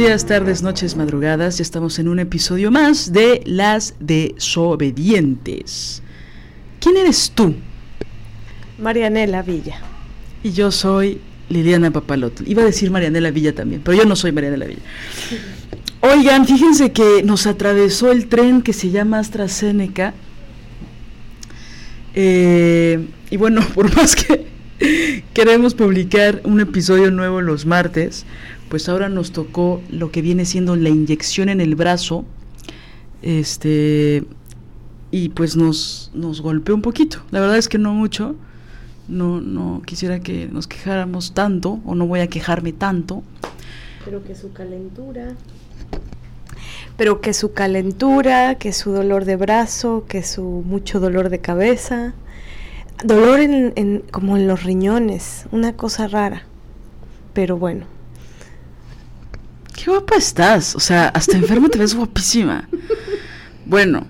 Días, tardes, noches, madrugadas. Ya estamos en un episodio más de Las Desobedientes. ¿Quién eres tú? Marianela Villa. Y yo soy Liliana Papalotl. Iba a decir Marianela Villa también, pero yo no soy Marianela Villa. Oigan, fíjense que nos atravesó el tren que se llama AstraZeneca. Eh, y bueno, por más que queremos publicar un episodio nuevo los martes, pues ahora nos tocó lo que viene siendo la inyección en el brazo. Este y pues nos, nos golpeó un poquito. La verdad es que no mucho. No, no quisiera que nos quejáramos tanto, o no voy a quejarme tanto. Pero que su calentura. Pero que su calentura, que su dolor de brazo, que su mucho dolor de cabeza. Dolor en, en- como en los riñones, una cosa rara. Pero bueno, Qué guapa estás. O sea, hasta enferma te ves guapísima. Bueno,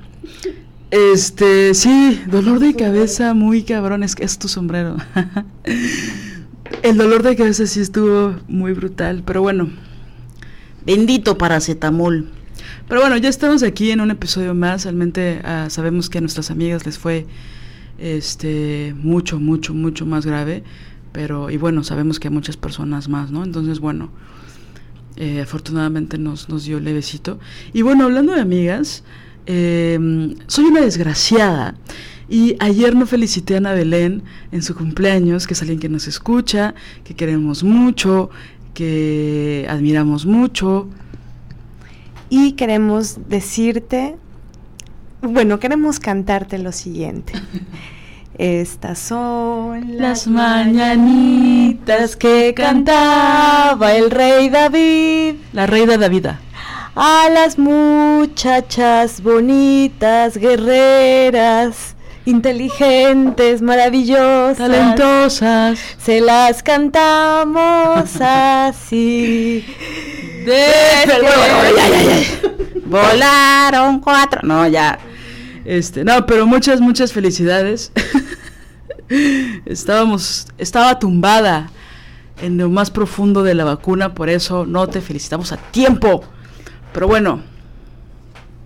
este, sí, dolor de cabeza muy cabrón. Es que es tu sombrero. El dolor de cabeza sí estuvo muy brutal. Pero bueno, bendito paracetamol. Pero bueno, ya estamos aquí en un episodio más. Realmente ah, sabemos que a nuestras amigas les fue este mucho, mucho, mucho más grave. Pero, y bueno, sabemos que a muchas personas más, ¿no? Entonces, bueno. Eh, afortunadamente nos, nos dio levecito. Y bueno, hablando de amigas, eh, soy una desgraciada. Y ayer no felicité a Ana Belén en su cumpleaños, que es alguien que nos escucha, que queremos mucho, que admiramos mucho. y queremos decirte, bueno, queremos cantarte lo siguiente. Estas son Las mañanitas que cantaba el rey David. La reina David. a las muchachas bonitas, guerreras, inteligentes, maravillosas. Talentosas. Se las cantamos así. De... Ya, ya, ya. Volaron cuatro. No, ya. Este, no, pero muchas, muchas felicidades. Estábamos, estaba tumbada en lo más profundo de la vacuna, por eso no te felicitamos a tiempo. Pero bueno,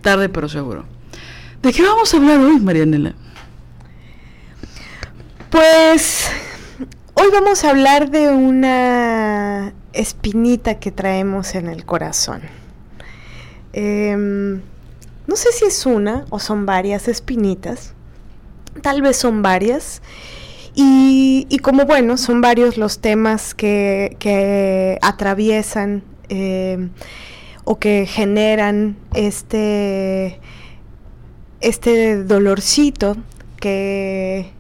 tarde pero seguro. ¿De qué vamos a hablar hoy, Marianela? Pues hoy vamos a hablar de una espinita que traemos en el corazón. Em, no sé si es una o son varias espinitas. Tal vez son varias. Y, como bueno, son varios los temas que, que atraviesan em, o que generan este, este dolorcito que,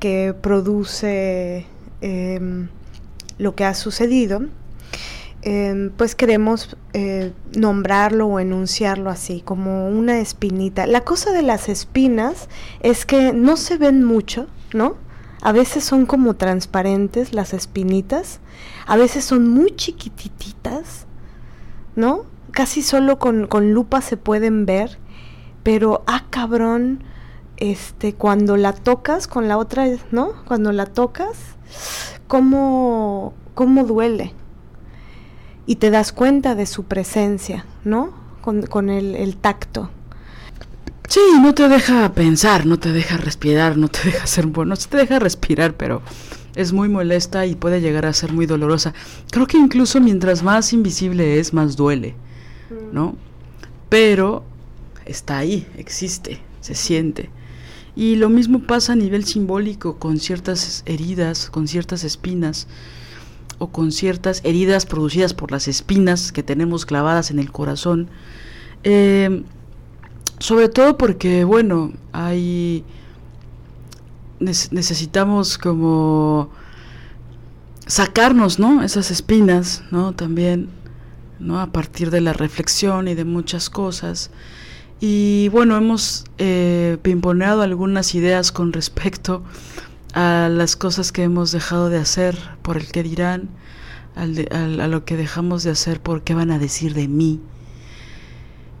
que produce em, lo que ha sucedido, em, pues queremos eh, nombrarlo o enunciarlo así, como una espinita. La cosa de las espinas es que no se ven mucho, ¿no? A veces son como transparentes las espinitas, a veces son muy chiquitititas, ¿no? Casi solo con, con lupa se pueden ver, pero ah cabrón, este, cuando la tocas con la otra, ¿no? Cuando la tocas, cómo, cómo duele. Y te das cuenta de su presencia, ¿no? Con, con el, el tacto. Sí, no te deja pensar, no te deja respirar, no te deja ser bueno, sí te deja respirar, pero es muy molesta y puede llegar a ser muy dolorosa. Creo que incluso mientras más invisible es, más duele, ¿no? Pero está ahí, existe, se siente. Y lo mismo pasa a nivel simbólico con ciertas heridas, con ciertas espinas o con ciertas heridas producidas por las espinas que tenemos clavadas en el corazón. Eh, sobre todo porque, bueno, hay... necesitamos como sacarnos, ¿no? Esas espinas, ¿no? También, ¿no? A partir de la reflexión y de muchas cosas. Y bueno, hemos eh, pimponeado algunas ideas con respecto a las cosas que hemos dejado de hacer por el que dirán, al a lo que dejamos de hacer por qué van a decir de mí.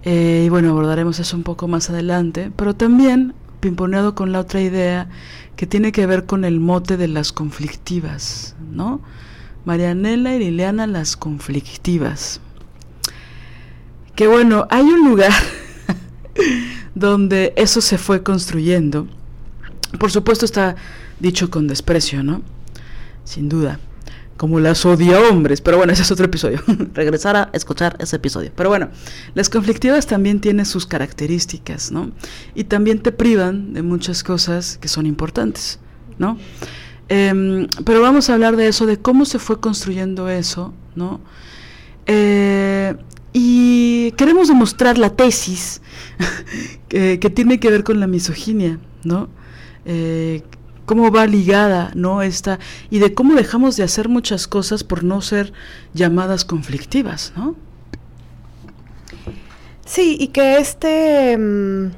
Eh, y bueno, abordaremos eso un poco más adelante, pero también pimponeado con la otra idea que tiene que ver con el mote de las conflictivas, ¿no? Marianela y Liliana las conflictivas. Que bueno, hay un lugar donde eso se fue construyendo. Por supuesto está dicho con desprecio, ¿no? Sin duda. Como las odia hombres. Pero bueno, ese es otro episodio. Regresar a escuchar ese episodio. Pero bueno, las conflictivas también tienen sus características, ¿no? Y también te privan de muchas cosas que son importantes, ¿no? Em, pero vamos a hablar de eso, de cómo se fue construyendo eso, ¿no? Eh, y queremos demostrar la tesis que, tiene que ver con la misoginia, ¿no? Eh, cómo va ligada, ¿no? Esta, y de cómo dejamos de hacer muchas cosas por no ser llamadas conflictivas, ¿no? Sí, y que este mm,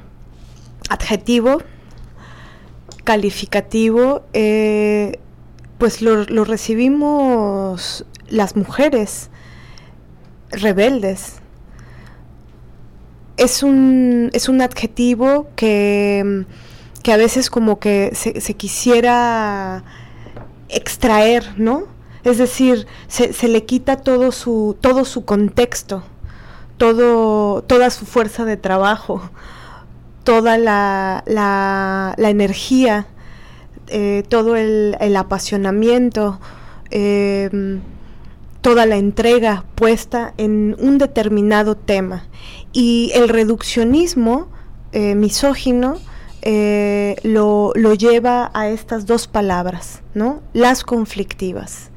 adjetivo calificativo, eh, pues lo, recibimos las mujeres rebeldes. Es un, es un adjetivo que, que, a veces como que se, quisiera extraer, ¿no? Es decir, se, le quita todo su, todo su contexto, todo, toda su fuerza de trabajo, toda la, la, la energía, eh, todo el, apasionamiento. Eh, toda la entrega puesta en un determinado tema. Y el reduccionismo eh, misógino eh, lo, lleva a estas dos palabras, ¿no? Las conflictivas,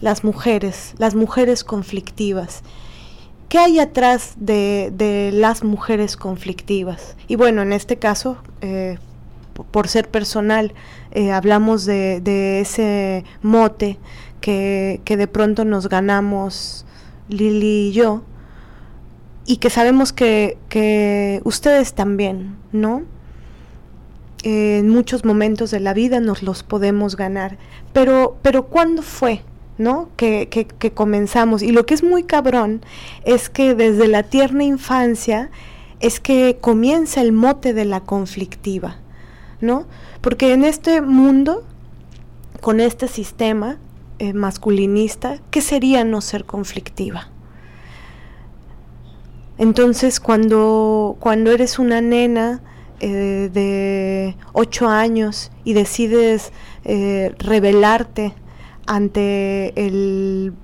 las mujeres, las mujeres conflictivas. ¿Qué hay atrás de, las mujeres conflictivas? Y bueno, en este caso, eh, por ser personal, hablamos de, de ese mote que, de pronto nos ganamos Lili y yo, y que sabemos que, ustedes también, ¿no? En muchos momentos de la vida nos los podemos ganar, pero, pero ¿cuándo fue? ¿no? Que, que, que, comenzamos. Y lo que es muy cabrón es que desde la tierna infancia es que comienza el mote de la conflictiva, ¿no? Porque en este mundo, con este sistema, eh, masculinista, ¿qué sería no ser conflictiva? Entonces, cuando, cuando eres una nena eh, de 8 años y decides eh, rebelarte ante el,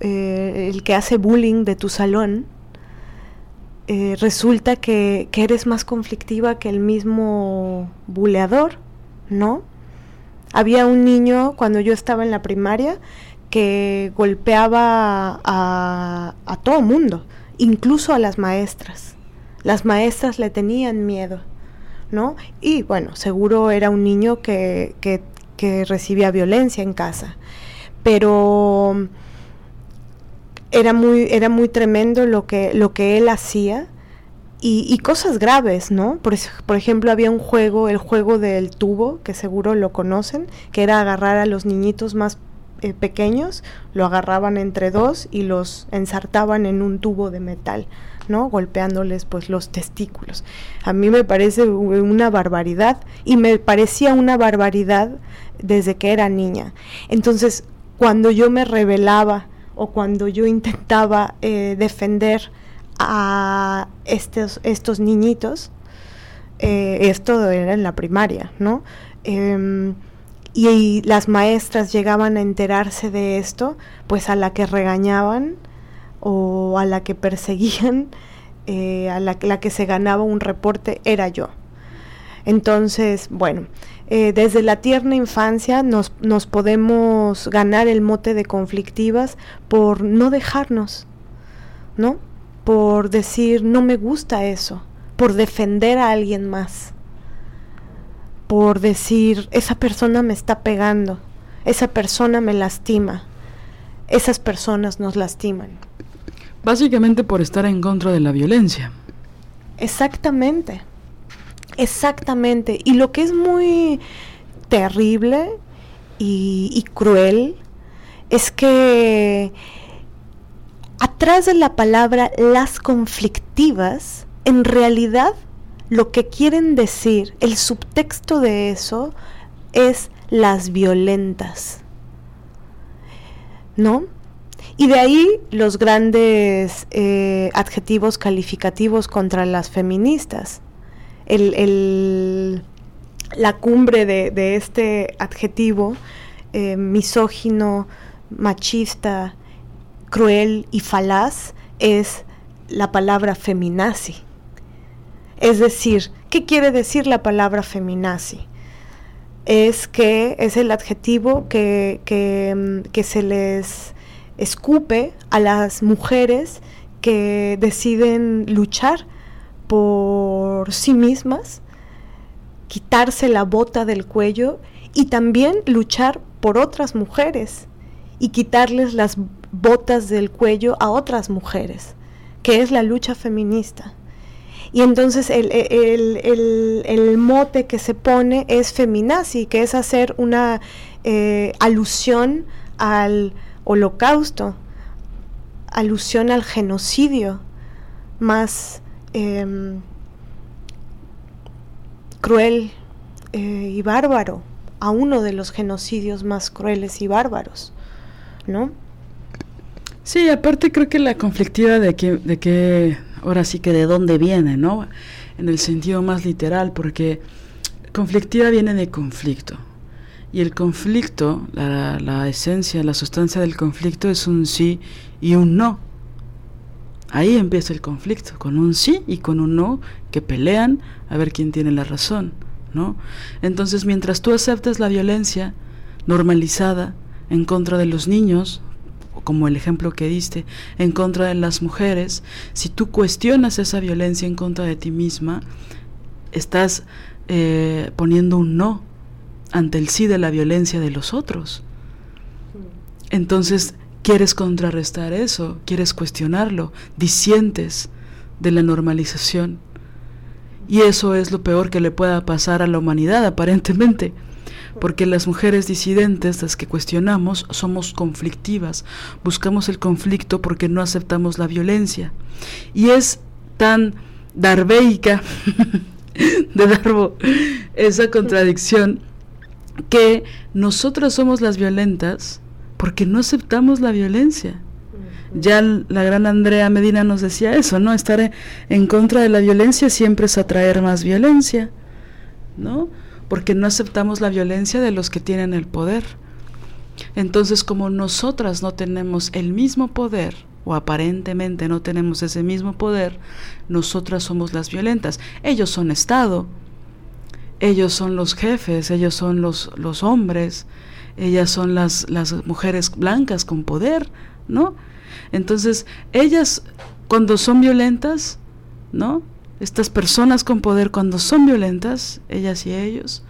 el, que hace bullying de tu salón, resulta que, que eres más conflictiva que el mismo buleador, ¿no? Había un niño cuando yo estaba en la primaria que golpeaba a todo mundo, incluso a las maestras. Las maestras le tenían miedo, ¿no? Y bueno, seguro era un niño que, que, que recibía violencia en casa, pero era muy, era muy tremendo lo que, lo que él hacía y, cosas graves, ¿no? Por, por, ejemplo, había un juego, el juego del tubo, que seguro lo conocen, que era agarrar a los niñitos más eh, pequeños, lo agarraban entre dos y los ensartaban en un tubo de metal, ¿no? Golpeándoles pues los testículos. A mí me parece una barbaridad y me parecía una barbaridad desde que era niña. Entonces, cuando yo me rebelaba o cuando yo intentaba eh, defender a estos, estos niñitos, eh, esto era en la primaria, ¿no? Y, las maestras llegaban a enterarse de esto, pues a la que regañaban o a la que perseguían, eh, a la, que se ganaba un reporte era yo. Entonces, bueno, eh, desde la tierna infancia nos podemos ganar el mote de conflictivas por no dejarnos, ¿no? Por decir, no me gusta eso, por defender a alguien más por decir, esa persona me está pegando, esa persona me lastima, esas personas nos lastiman. Básicamente por estar en contra de la violencia. Exactamente, exactamente. Y lo que es muy terrible y, y cruel es que atrás de la palabra las conflictivas, en realidad lo que quieren decir, el subtexto de eso es las violentas. ¿No? Y de ahí los grandes eh, adjetivos calificativos contra las feministas. la cumbre de, este adjetivo eh, misógino, machista, cruel y falaz es la palabra feminazi. Es decir, ¿qué quiere decir la palabra feminazi? Es que es el adjetivo que, mm, que, se les escupe a las mujeres que deciden luchar por sí mismas, quitarse la bota del cuello y también luchar por otras mujeres y quitarles las botas del cuello a otras mujeres, que es la lucha feminista. Y entonces el, el, mote que se pone es feminazi, que es hacer una eh, alusión al holocausto, alusión al genocidio más em, cruel eh, y bárbaro, a uno de los genocidios más crueles y bárbaros, ¿no? Sí, aparte creo que la conflictiva de que ahora sí que de dónde viene, ¿no? En el sentido más literal, porque conflictiva viene de conflicto. Y el conflicto, la, esencia, la sustancia del conflicto es un sí y un no. Ahí empieza el conflicto, con un sí y con un no que pelean a ver quién tiene la razón, ¿no? Entonces, mientras tú aceptas la violencia normalizada en contra de los niños, como el ejemplo que diste, en contra de las mujeres, si tú cuestionas esa violencia en contra de ti misma, estás eh, poniendo un no ante el sí de la violencia de los otros. Entonces, quieres contrarrestar eso, quieres cuestionarlo, disientes de la normalización. Y eso es lo peor que le pueda pasar a la humanidad, aparentemente porque las mujeres disidentes, las que cuestionamos, somos conflictivas, buscamos el conflicto porque no aceptamos la violencia. Y es tan darbeica de Darbo esa contradicción que nosotras somos las violentas porque no aceptamos la violencia. Ya la gran Andrea Medina nos decía eso, ¿no? Estar en contra de la violencia siempre es atraer más violencia, ¿no? Porque no aceptamos la violencia de los que tienen el poder. Entonces, como nosotras no tenemos el mismo poder, o aparentemente no tenemos ese mismo poder, nosotras somos las violentas. Ellos son Estado, ellos son los jefes, ellos son los, los hombres, ellas son las, las mujeres blancas con poder, ¿no? Entonces, ellas cuando son violentas, ¿no? Estas personas con poder cuando son violentas, ellas y ellos,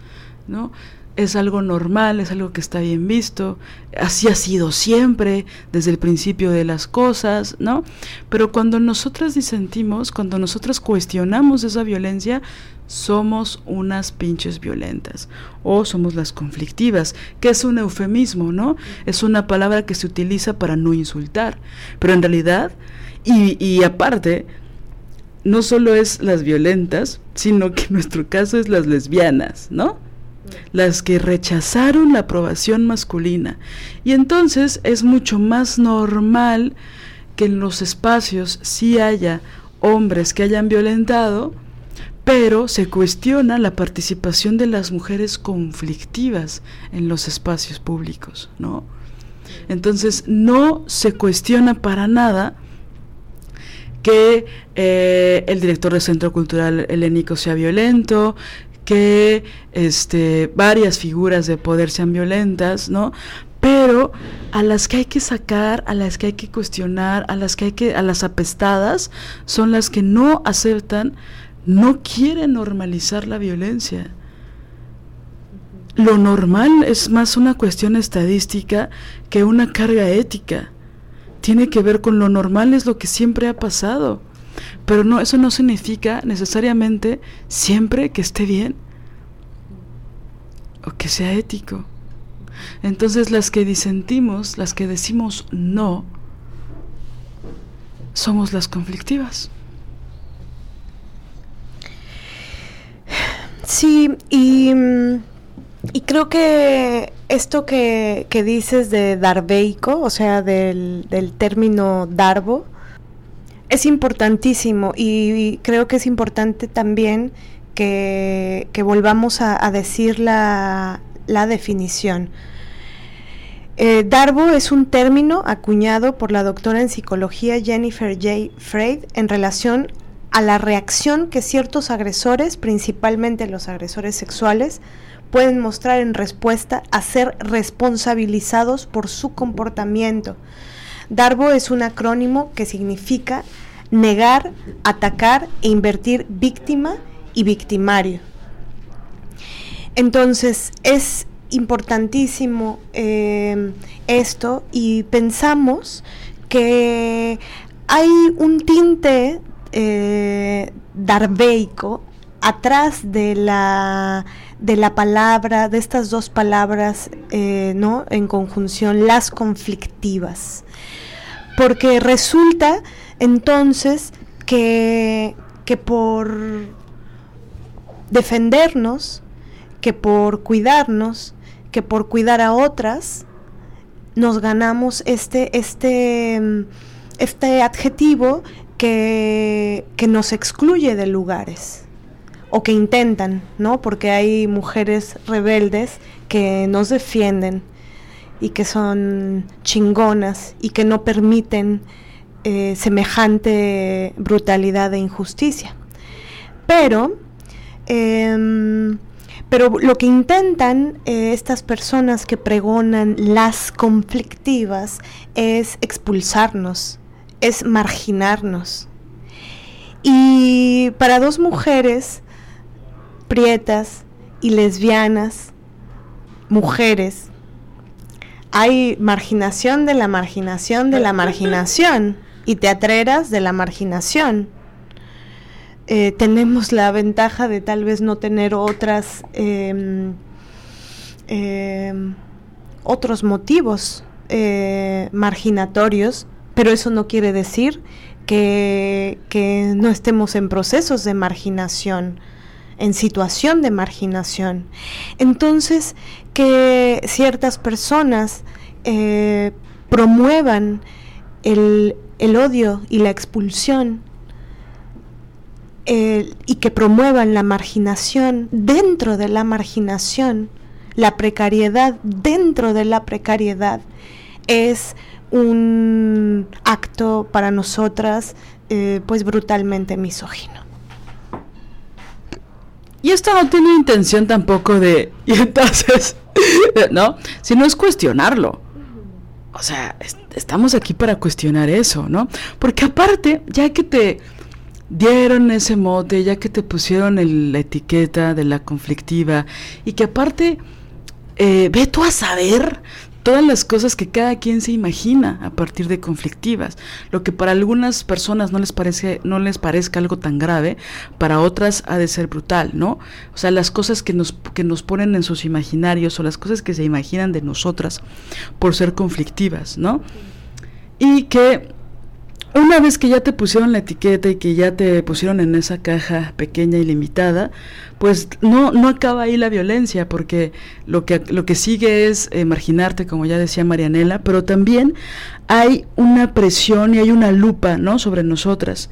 ¿no? Es algo normal, es algo que está bien visto, así ha sido siempre, desde el principio de las cosas, ¿no? Pero cuando nosotras disentimos, cuando nosotras cuestionamos esa violencia, somos unas pinches violentas o somos las conflictivas, que es un eufemismo, ¿no? Es una palabra que se utiliza para no insultar, pero en realidad, y, y aparte, no solo es las violentas, sino que en nuestro caso es las lesbianas, ¿no? Las que rechazaron la aprobación masculina. Y entonces es mucho más normal que en los espacios sí haya hombres que hayan violentado, pero se cuestiona la participación de las mujeres conflictivas en los espacios públicos, ¿no? Entonces no se cuestiona para nada que eh, el director del Centro Cultural Helénico sea violento, que este, varias figuras de poder sean violentas, ¿no? Pero a las que hay que sacar, a las que hay que cuestionar, a las que hay que, a las apestadas, son las que no aceptan, no quieren normalizar la violencia. Lo normal es más una cuestión estadística que una carga ética. Tiene que ver con lo normal, es lo que siempre ha pasado. Pero no, eso no significa necesariamente siempre que esté bien o que sea ético. Entonces las que disentimos, las que decimos no, somos las conflictivas. Sí, y, y creo que esto que, que, dices de darbeico, o sea, del, del término darbo, es importantísimo y, creo que es importante también que, que volvamos a, decir la, la definición. Eh, Darbo es un término acuñado por la doctora en psicología Jennifer J. Freud en relación a la reacción que ciertos agresores, principalmente los agresores sexuales, pueden mostrar en respuesta a ser responsabilizados por su comportamiento. Darbo es un acrónimo que significa negar, atacar e invertir víctima y victimario. Entonces es importantísimo eh, esto y pensamos que hay un tinte eh, darbeico atrás de la de la palabra, de estas dos palabras, eh, ¿no? En conjunción, las conflictivas. Porque resulta entonces que, que por defendernos, que por cuidarnos, que por cuidar a otras nos ganamos este, este, este adjetivo que, que nos excluye de lugares o que intentan, ¿no? Porque hay mujeres rebeldes que nos defienden y que son chingonas y que no permiten eh, semejante brutalidad e injusticia. Pero eh, pero lo que intentan eh, estas personas que pregonan las conflictivas es expulsarnos, es marginarnos. Y para dos mujeres prietas y lesbianas, mujeres, hay marginación de la marginación de la marginación y teatreras de la marginación. Eh, tenemos la ventaja de tal vez no tener otras em, em, otros motivos eh, marginatorios, pero eso no quiere decir que, que no estemos en procesos de marginación en situación de marginación. Entonces, que ciertas personas eh, promuevan el, el, odio y la expulsión y que promuevan la marginación dentro de la marginación, la precariedad dentro de la precariedad, es un acto para nosotras eh, pues brutalmente misógino. Y esto no tiene intención tampoco de, y entonces, ¿no? Sino es cuestionarlo. O sea, estamos aquí para cuestionar eso, ¿no? Porque aparte, ya que te dieron ese mote, ya que te pusieron la etiqueta de la conflictiva y que aparte, eh, ve tú a saber todas las cosas que cada quien se imagina a partir de conflictivas. Lo que para algunas personas no les parece, no les parezca algo tan grave, para otras ha de ser brutal, ¿no? O sea, las cosas que nos, que nos ponen en sus imaginarios o las cosas que se imaginan de nosotras por ser conflictivas, ¿no? Y que una vez que ya te pusieron la etiqueta y que ya te pusieron en esa caja pequeña y limitada, pues no, no acaba ahí la violencia, porque lo que, lo que sigue es eh, marginarte, como ya decía Marianela, pero también hay una presión y hay una lupa ¿no? sobre nosotras.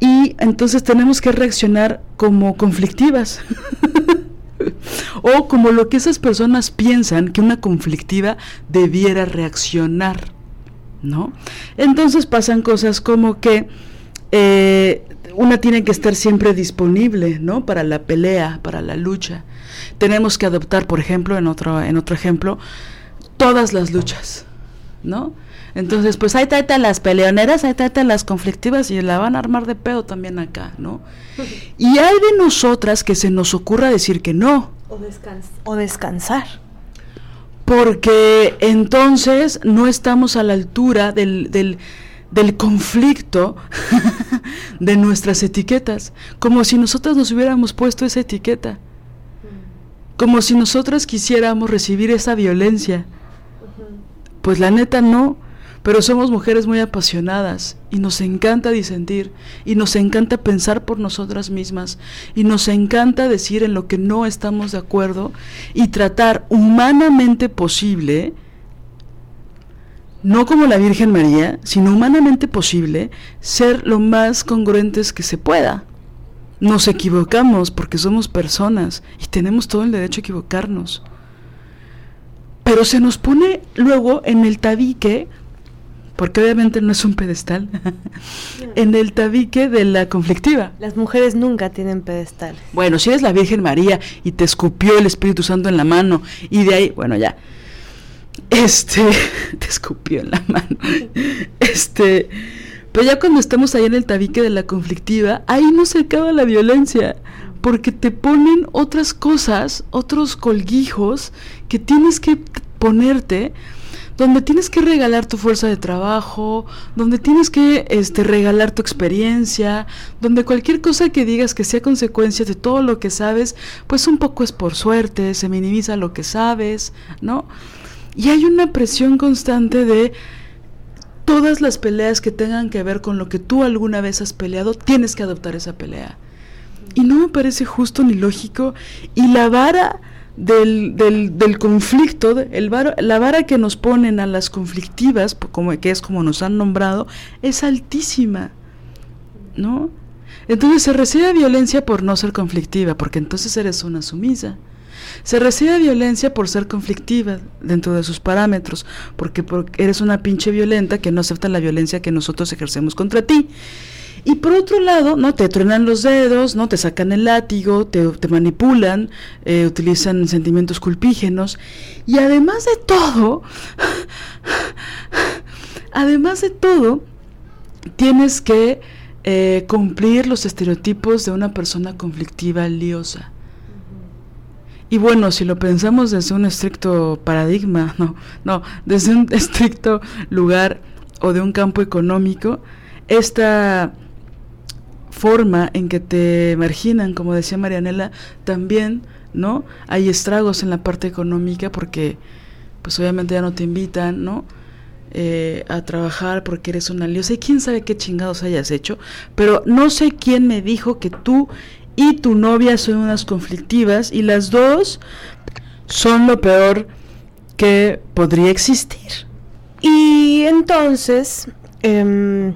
y entonces tenemos que reaccionar como conflictivas. o como lo que esas personas piensan que una conflictiva debiera reaccionar, ¿no? Entonces pasan cosas como que eh, una tiene que estar siempre disponible, ¿no? Para la pelea, para la lucha. Tenemos que adoptar, por ejemplo, en otro, en otro ejemplo, todas las luchas, ¿no? Entonces, pues ahí tratan las peleoneras, ahí tratan las conflictivas y la van a armar de pedo también acá, ¿no? Y hay de nosotras que se nos ocurra decir que no. O, descansar. Porque entonces no estamos a la altura del, del, del conflicto de nuestras etiquetas, como si nosotras nos hubiéramos puesto esa etiqueta, como si nosotras quisiéramos recibir esa violencia. Pues la neta no pero somos mujeres muy apasionadas y nos encanta disentir y nos encanta pensar por nosotras mismas y nos encanta decir en lo que no estamos de acuerdo y tratar humanamente posible, no como la Virgen María, sino humanamente posible, ser lo más congruentes que se pueda. Nos equivocamos porque somos personas y tenemos todo el derecho a equivocarnos. Pero se nos pone luego en el tabique porque obviamente no es un pedestal, en el tabique de la conflictiva. Las mujeres nunca tienen pedestal. Bueno, si eres la Virgen María y te escupió el Espíritu Santo en la mano y de ahí, bueno, ya, este, te escupió en la mano, este, pero ya cuando estamos ahí en el tabique de la conflictiva, ahí no se acaba la violencia, porque te ponen otras cosas, otros colguijos que tienes que ponerte donde tienes que regalar tu fuerza de trabajo, donde tienes que este, regalar tu experiencia, donde cualquier cosa que digas que sea consecuencia de todo lo que sabes, pues un poco es por suerte, se minimiza lo que sabes, ¿no? Y hay una presión constante de todas las peleas que tengan que ver con lo que tú alguna vez has peleado, tienes que adoptar esa pelea. Y no me parece justo ni lógico. Y la vara del, del, del conflicto, el la vara que nos ponen a las conflictivas, como, que es como nos han nombrado, es altísima, ¿no? Entonces se recibe violencia por no ser conflictiva, porque entonces eres una sumisa. Se recibe violencia por ser conflictiva dentro de sus parámetros, porque, porque eres una pinche violenta que no acepta la violencia que nosotros ejercemos contra ti. Y por otro lado, ¿no? Te truenan los dedos, ¿no? Te sacan el látigo, te, manipulan, eh, utilizan sentimientos culpígenos. Y además de todo, además de todo, tienes que eh, cumplir los estereotipos de una persona conflictiva liosa. Y bueno, si lo pensamos desde un estricto paradigma, no, no, desde un estricto lugar o de un campo económico, esta forma en que te marginan, como decía Marianela, también, ¿no? Hay estragos en la parte económica porque, pues obviamente ya no te invitan, ¿no? Eh, a trabajar porque eres una liosa y quién sabe qué chingados hayas hecho, pero no sé quién me dijo que tú y tu novia son unas conflictivas y las dos son lo peor que podría existir. Y entonces em,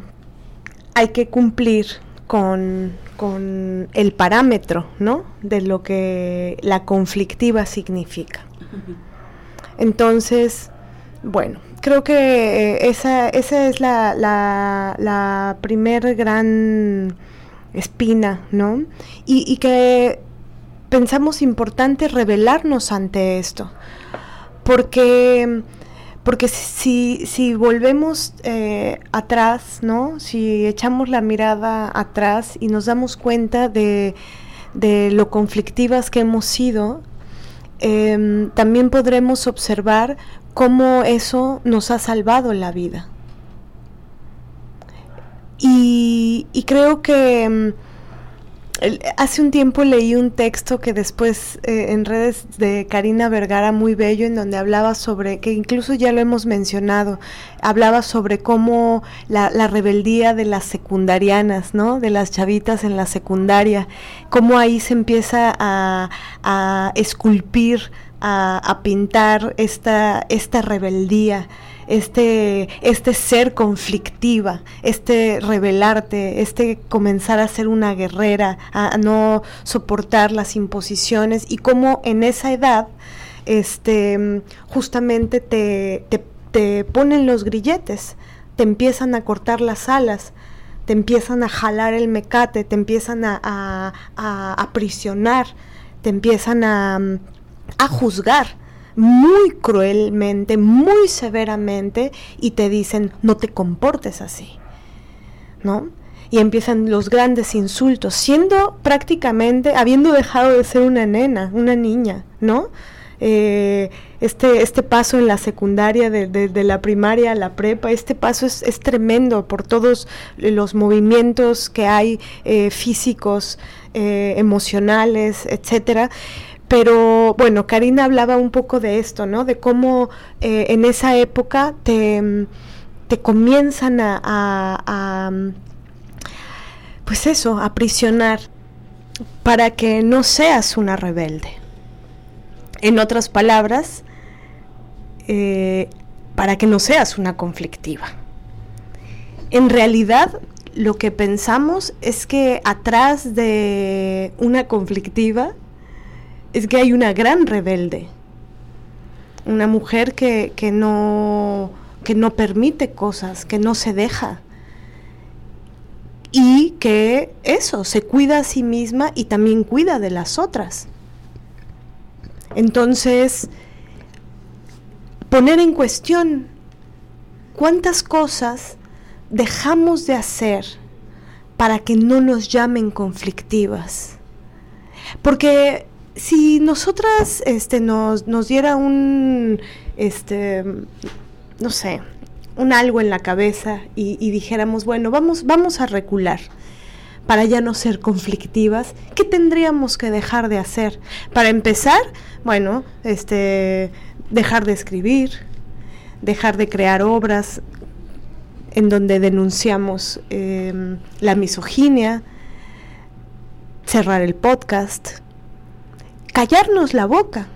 hay que cumplir con, el parámetro, ¿no? De lo que la conflictiva significa. Entonces, bueno, creo que eh, esa, esa es la, la, la primer gran espina, ¿no? Y, y que pensamos importante revelarnos ante esto, porque porque si, si volvemos eh, atrás, ¿no? Si echamos la mirada atrás y nos damos cuenta de, lo conflictivas que hemos sido, em, también podremos observar cómo eso nos ha salvado la vida. Y, y creo que em, hace un tiempo leí un texto que después eh, en redes de Karina Vergara muy bello en donde hablaba sobre, que incluso ya lo hemos mencionado, hablaba sobre cómo la, rebeldía de las secundarianas, ¿no? De las chavitas en la secundaria, cómo ahí se empieza a, esculpir, a, pintar esta, esta rebeldía este, este ser conflictiva, este rebelarte, este comenzar a ser una guerrera, a, no soportar las imposiciones. Y cómo en esa edad este, justamente te, te, ponen los grilletes, te empiezan a cortar las alas, te empiezan a jalar el mecate, te empiezan a, a, a aprisionar, te empiezan a, a juzgar muy cruelmente, muy severamente y te dicen, no te comportes así, ¿no? Y empiezan los grandes insultos, siendo prácticamente, habiendo dejado de ser una nena, una niña, ¿no? Eh, este, este paso en la secundaria, de, la primaria a la prepa, este paso es, es tremendo por todos los movimientos que hay eh, físicos, eh, emocionales, etcétera. Pero bueno, Karina hablaba un poco de esto, ¿no? De cómo eh, en esa época te, te comienzan a, a, pues eso, a prisionar para que no seas una rebelde. En otras palabras, eh, para que no seas una conflictiva. En realidad, lo que pensamos es que atrás de una conflictiva es que hay una gran rebelde, una mujer que, no, que no permite cosas, que no se deja y que eso, se cuida a sí misma y también cuida de las otras. Entonces, poner en cuestión cuántas cosas dejamos de hacer para que no nos llamen conflictivas. Porque si nosotras este, nos, nos diera un, este, no sé, un algo en la cabeza y, dijéramos, bueno, vamos, vamos a recular para ya no ser conflictivas, ¿qué tendríamos que dejar de hacer? Para empezar, bueno, este, dejar de escribir, dejar de crear obras en donde denunciamos em, la misoginia, cerrar el podcast, callarnos la boca,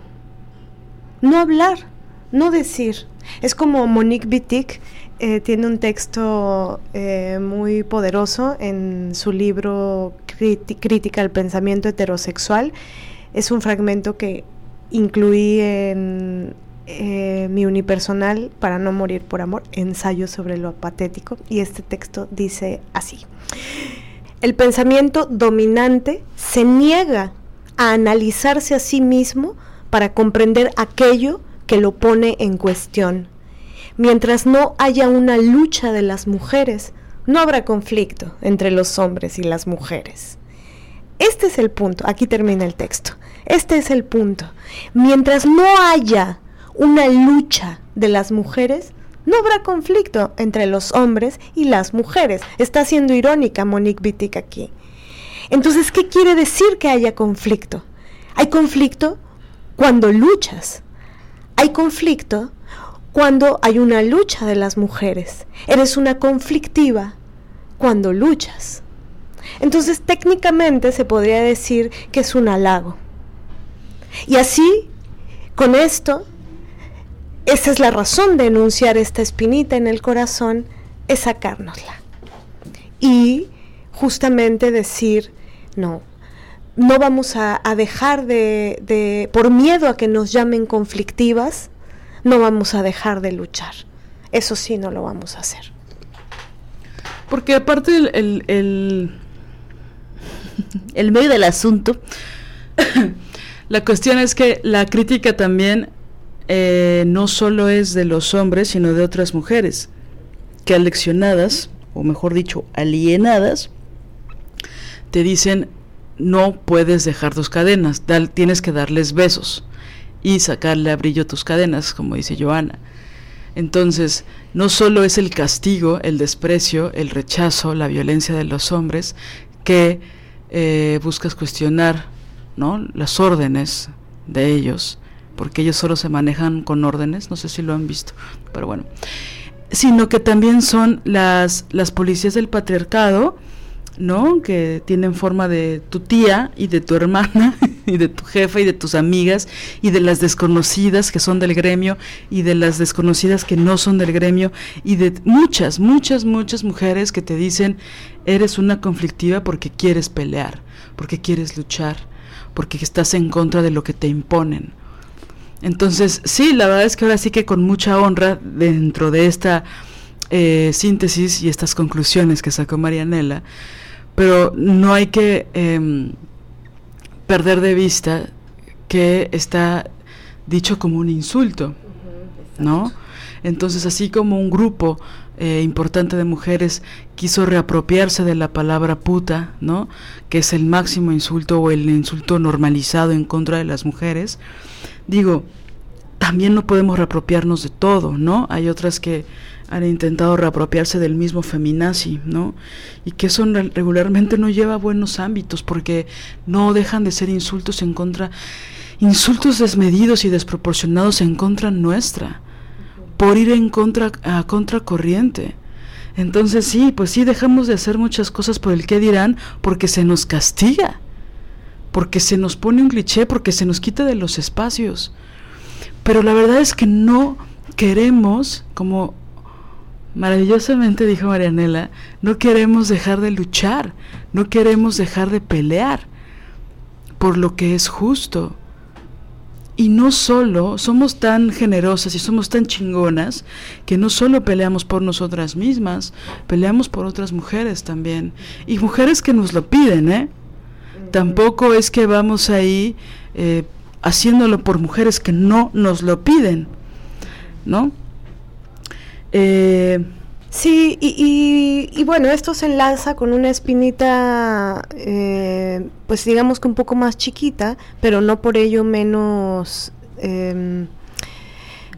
no hablar, no decir. Es como Monique Wittig eh, tiene un texto eh, muy poderoso en su libro Crítica al pensamiento heterosexual. Es un fragmento que incluí en eh, mi unipersonal para no morir por amor, ensayo sobre lo patético, y este texto dice así. El pensamiento dominante se niega a analizarse a sí mismo para comprender aquello que lo pone en cuestión. Mientras no haya una lucha de las mujeres, no habrá conflicto entre los hombres y las mujeres. Este es el punto, aquí termina el texto. Este es el punto. Mientras no haya una lucha de las mujeres, no habrá conflicto entre los hombres y las mujeres. Está siendo irónica Monique Wittig aquí. Entonces, ¿qué quiere decir que haya conflicto? Hay conflicto cuando luchas. Hay conflicto cuando hay una lucha de las mujeres. Eres una conflictiva cuando luchas. Entonces, técnicamente se podría decir que es un halago. Y así, con esto, esa es la razón de enunciar esta espinita en el corazón, es sacárnosla. Y justamente decir, no, no vamos a, dejar de, por miedo a que nos llamen conflictivas, no vamos a dejar de luchar. Eso sí, no lo vamos a hacer. Porque aparte el, el, medio del asunto, la cuestión es que la crítica también eh, no solo es de los hombres, sino de otras mujeres, que aleccionadas, o mejor dicho, alienadas, te dicen, no puedes dejar tus cadenas, tienes que darles besos y sacarle a brillo tus cadenas, como dice Joana. Entonces, no solo es el castigo, el desprecio, el rechazo, la violencia de los hombres que eh, buscas cuestionar ¿no? las órdenes de ellos, porque ellos solo se manejan con órdenes, no sé si lo han visto, pero bueno, sino que también son las, las policías del patriarcado, ¿no? Que tienen forma de tu tía y de tu hermana y de tu jefa y de tus amigas y de las desconocidas que son del gremio y de las desconocidas que no son del gremio y de muchas, muchas, muchas mujeres que te dicen eres una conflictiva porque quieres pelear, porque quieres luchar, porque estás en contra de lo que te imponen. Entonces, sí, la verdad es que ahora sí que con mucha honra dentro de esta eh, síntesis y estas conclusiones que sacó Marianela, pero no hay que em, perder de vista que está dicho como un insulto, ¿no? Entonces, así como un grupo eh, importante de mujeres quiso reapropiarse de la palabra puta, ¿no? Que es el máximo insulto o el insulto normalizado en contra de las mujeres, digo, también no podemos reapropiarnos de todo, ¿no? Hay otras que han intentado reapropiarse del mismo feminazi, ¿no? Y que eso regularmente no lleva a buenos ámbitos porque no dejan de ser insultos en contra, insultos desmedidos y desproporcionados en contra nuestra, por ir en contra, a contracorriente. Entonces sí, pues sí, dejamos de hacer muchas cosas por el que dirán porque se nos castiga, porque se nos pone un cliché, porque se nos quita de los espacios. Pero la verdad es que no queremos, como Maravillosamente dijo Marianela, no queremos dejar de luchar, no queremos dejar de pelear por lo que es justo. Y no solo, somos tan generosas y somos tan chingonas que no solo peleamos por nosotras mismas, peleamos por otras mujeres también. Y mujeres que nos lo piden, ¿eh? Tampoco es que vamos ahí eh, haciéndolo por mujeres que no nos lo piden, ¿no? Eh, sí, y, bueno, esto se enlaza con una espinita, eh, pues digamos que un poco más chiquita, pero no por ello menos... Em,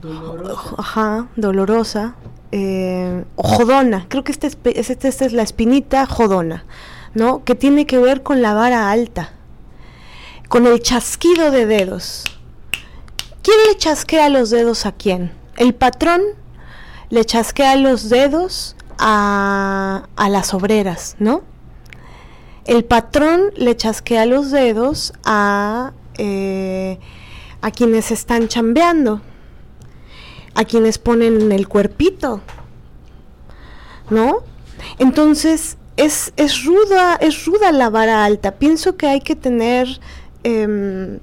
dolorosa. Ajá, dolorosa. Eh, o jodona, creo que esta es, esta es la espinita jodona, ¿no? Que tiene que ver con la vara alta, con el chasquido de dedos. ¿Quién le chasquea los dedos a quién? ¿El patrón le chasquea los dedos a, las obreras, ¿no? El patrón le chasquea los dedos a, eh, a quienes están chambeando, a quienes ponen el cuerpito, ¿no? Entonces, es, es, ruda, es ruda la vara alta. Pienso que hay que tener, em,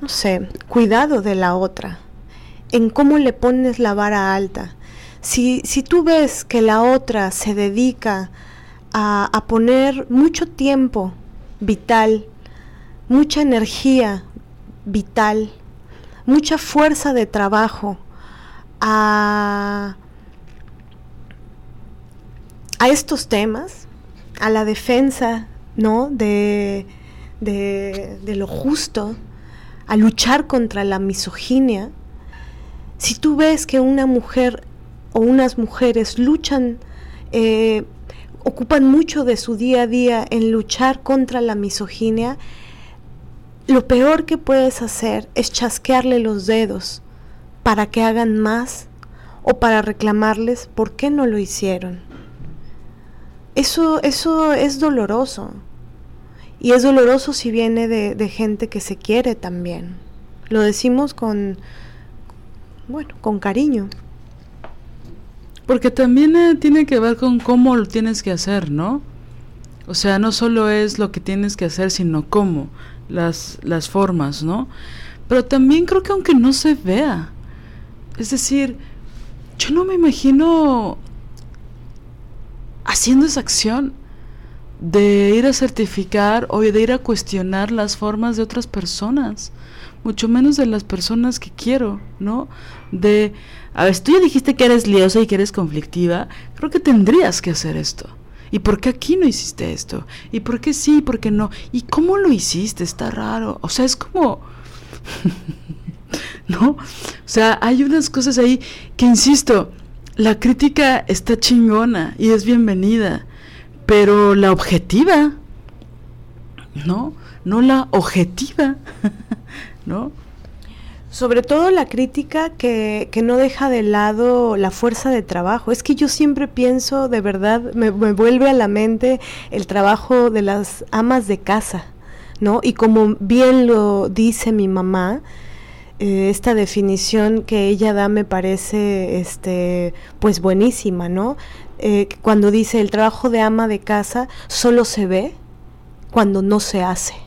no sé, cuidado de la otra, en cómo le pones la vara alta. Si, si tú ves que la otra se dedica a, a poner mucho tiempo vital, mucha energía vital, mucha fuerza de trabajo a, a estos temas, a la defensa ¿no? de, de, de, lo justo, a luchar contra la misoginia, si tú ves que una mujer o unas mujeres luchan, eh, ocupan mucho de su día a día en luchar contra la misoginia, lo peor que puedes hacer es chasquearle los dedos para que hagan más o para reclamarles por qué no lo hicieron. Eso, eso es doloroso. Y es doloroso si viene de, de gente que se quiere también. Lo decimos con, bueno, con cariño. Porque también eh, tiene que ver con cómo lo tienes que hacer, ¿no? O sea, no solo es lo que tienes que hacer, sino cómo, las, las formas, ¿no? Pero también creo que aunque no se vea, es decir, yo no me imagino haciendo esa acción de ir a certificar o de ir a cuestionar las formas de otras personas, mucho menos de las personas que quiero, ¿no? De a ver, tú ya dijiste que eres liosa y que eres conflictiva, creo que tendrías que hacer esto. ¿Y por qué aquí no hiciste esto? ¿Y por qué sí, por qué no? ¿Y cómo lo hiciste? Está raro. O sea, es como... ¿No? O sea, hay unas cosas ahí que, insisto, la crítica está chingona y es bienvenida, pero la objetiva, ¿no? No la objetiva, ¿no? Sobre todo la crítica que, que, no deja de lado la fuerza de trabajo. Es que yo siempre pienso, de verdad, me, vuelve a la mente el trabajo de las amas de casa, ¿no? Y como bien lo dice mi mamá, eh, esta definición que ella da me parece este pues buenísima, ¿no? Eh, cuando dice el trabajo de ama de casa solo se ve cuando no se hace.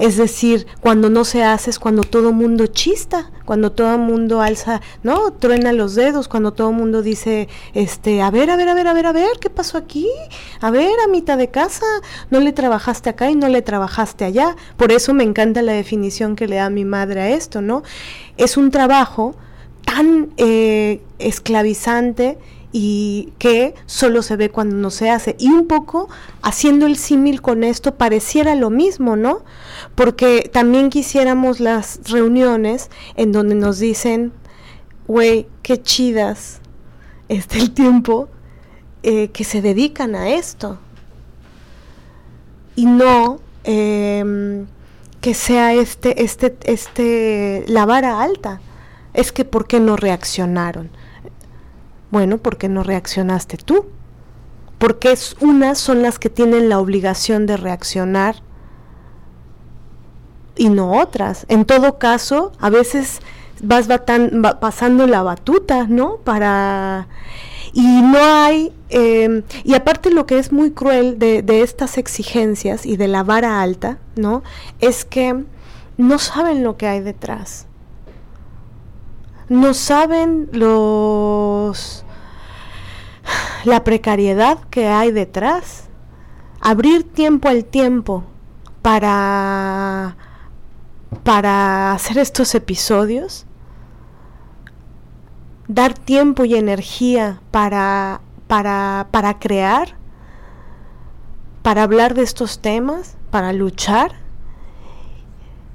Es decir, cuando no se hace es cuando todo mundo chista, cuando todo mundo alza, ¿no? Truena los dedos, cuando todo mundo dice, este, a ver, a ver, a ver, a ver, a ver, ¿qué pasó aquí? A ver, a mitad de casa, no le trabajaste acá y no le trabajaste allá. Por eso me encanta la definición que le da mi madre a esto, ¿no? Es un trabajo tan eh, esclavizante y que solo se ve cuando no se hace. Y un poco haciendo el símil con esto pareciera lo mismo, ¿no? Porque también quisiéramos las reuniones en donde nos dicen, güey, qué chidas este el tiempo eh, que se dedican a esto. Y no em, que sea este, este, este, la vara alta. Es que ¿por qué no reaccionaron? Bueno, ¿por qué no reaccionaste tú? Porque es, unas son las que tienen la obligación de reaccionar y no otras. En todo caso, a veces vas pasando la batuta, ¿no? Para y no hay em, y aparte lo que es muy cruel de, estas exigencias y de la vara alta, ¿no? Es que no saben lo que hay detrás no saben los la precariedad que hay detrás. Abrir tiempo al tiempo para para hacer estos episodios, dar tiempo y energía para, para, para crear, para hablar de estos temas, para luchar.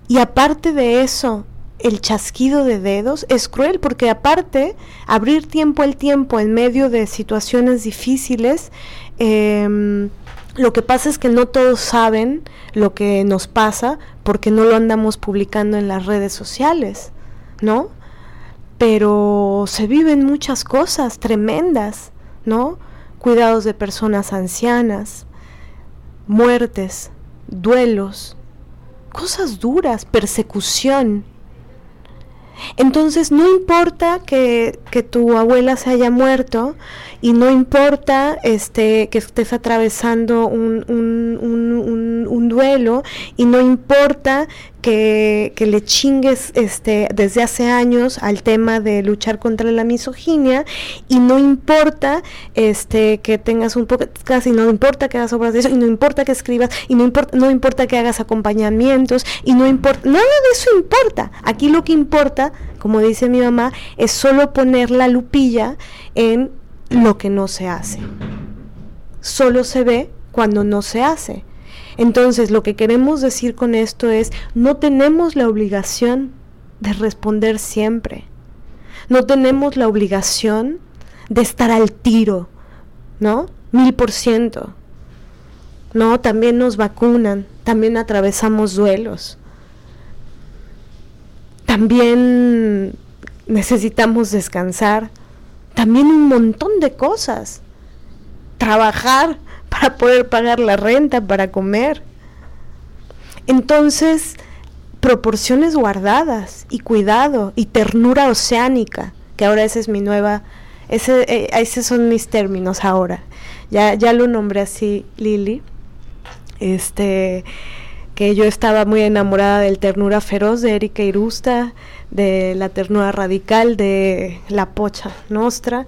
Y aparte de eso, el chasquido de dedos es cruel porque aparte abrir tiempo al tiempo en medio de situaciones difíciles, em, lo que pasa es que no todos saben lo que nos pasa porque no lo andamos publicando en las redes sociales, ¿no? Pero se viven muchas cosas tremendas, ¿no? Cuidados de personas ancianas, muertes, duelos, cosas duras, persecución, entonces no importa que, que, tu abuela se haya muerto y no importa este, que estés atravesando un, un, duelo y no importa que, que, le chingues este, desde hace años al tema de luchar contra la misoginia y no importa este, que tengas un poco, casi no importa que hagas obras de eso y no importa que escribas y no importa, no importa que hagas acompañamientos y no importa, nada de eso importa. Aquí lo que importa, como dice mi mamá, es solo poner la lupilla en lo que no se hace. Solo se ve cuando no se hace. Entonces, lo que queremos decir con esto es, no tenemos la obligación de responder siempre. No tenemos la obligación de estar al tiro, ¿no? Mil por ciento. No, también nos vacunan, también atravesamos duelos. También necesitamos descansar. También un montón de cosas. Trabajar, para poder pagar la renta, para comer. Entonces, proporciones guardadas y cuidado y ternura oceánica, que ahora esa es mi nueva, ese, eh, esos son mis términos ahora. Ya, ya lo nombré así, Lili. Este, que yo estaba muy enamorada del ternura feroz de Erika Irusta, de la ternura radical de La Pocha Nostra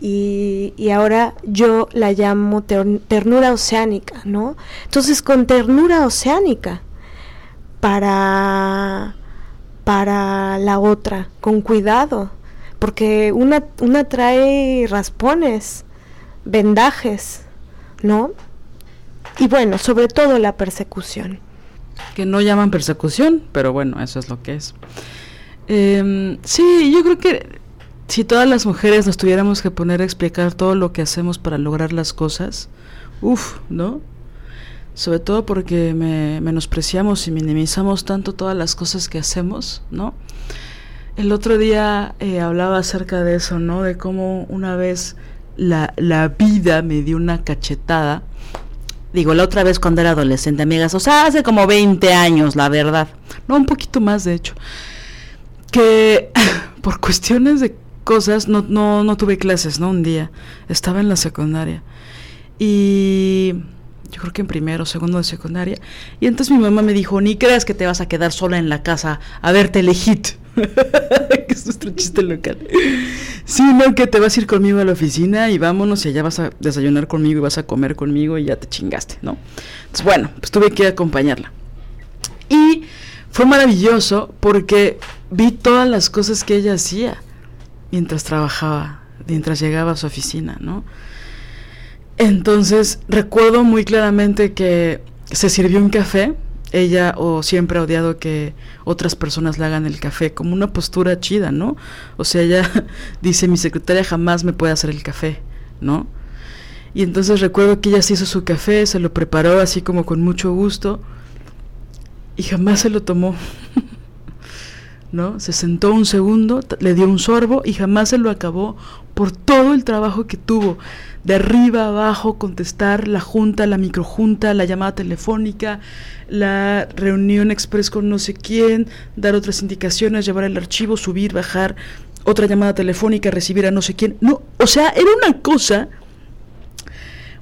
y, ahora yo la llamo ternura oceánica, ¿no? Entonces con ternura oceánica para, para la otra, con cuidado, porque una, una trae raspones, vendajes, ¿no? Y bueno, sobre todo la persecución. Que no llaman persecución, pero bueno, eso es lo que es. Eh, sí, yo creo que si todas las mujeres nos tuviéramos que poner a explicar todo lo que hacemos para lograr las cosas, uff, ¿no? Sobre todo porque me menospreciamos y minimizamos tanto todas las cosas que hacemos, ¿no? El otro día eh, hablaba acerca de eso, ¿no? De cómo una vez la, la vida me dio una cachetada digo, la otra vez cuando era adolescente, amigas, o sea, hace como 20 años, la verdad, no, un poquito más de hecho, que por cuestiones de cosas no, no, no tuve clases, ¿no? Un día, estaba en la secundaria. Y yo creo que en primero segundo de secundaria, y entonces mi mamá me dijo, ni creas que te vas a quedar sola en la casa a verte Hit que es nuestro chiste local. Sí, no, que te vas a ir conmigo a la oficina y vámonos y allá vas a desayunar conmigo y vas a comer conmigo y ya te chingaste, ¿no? Entonces, bueno, pues tuve que acompañarla. Y fue maravilloso porque vi todas las cosas que ella hacía mientras trabajaba, mientras llegaba a su oficina, ¿no? Entonces, recuerdo muy claramente que se sirvió un café ella o siempre ha odiado que otras personas le hagan el café, como una postura chida, ¿no? O sea, ella dice, mi secretaria jamás me puede hacer el café, ¿no? Y entonces recuerdo que ella se hizo su café, se lo preparó así como con mucho gusto y jamás se lo tomó. ¿No? Se sentó un segundo, le dio un sorbo y jamás se lo acabó por todo el trabajo que tuvo de arriba abajo, contestar la junta, la microjunta, la llamada telefónica, la reunión express con no sé quién, dar otras indicaciones, llevar el archivo, subir, bajar, otra llamada telefónica, recibir a no sé quién. No, o sea, era una cosa.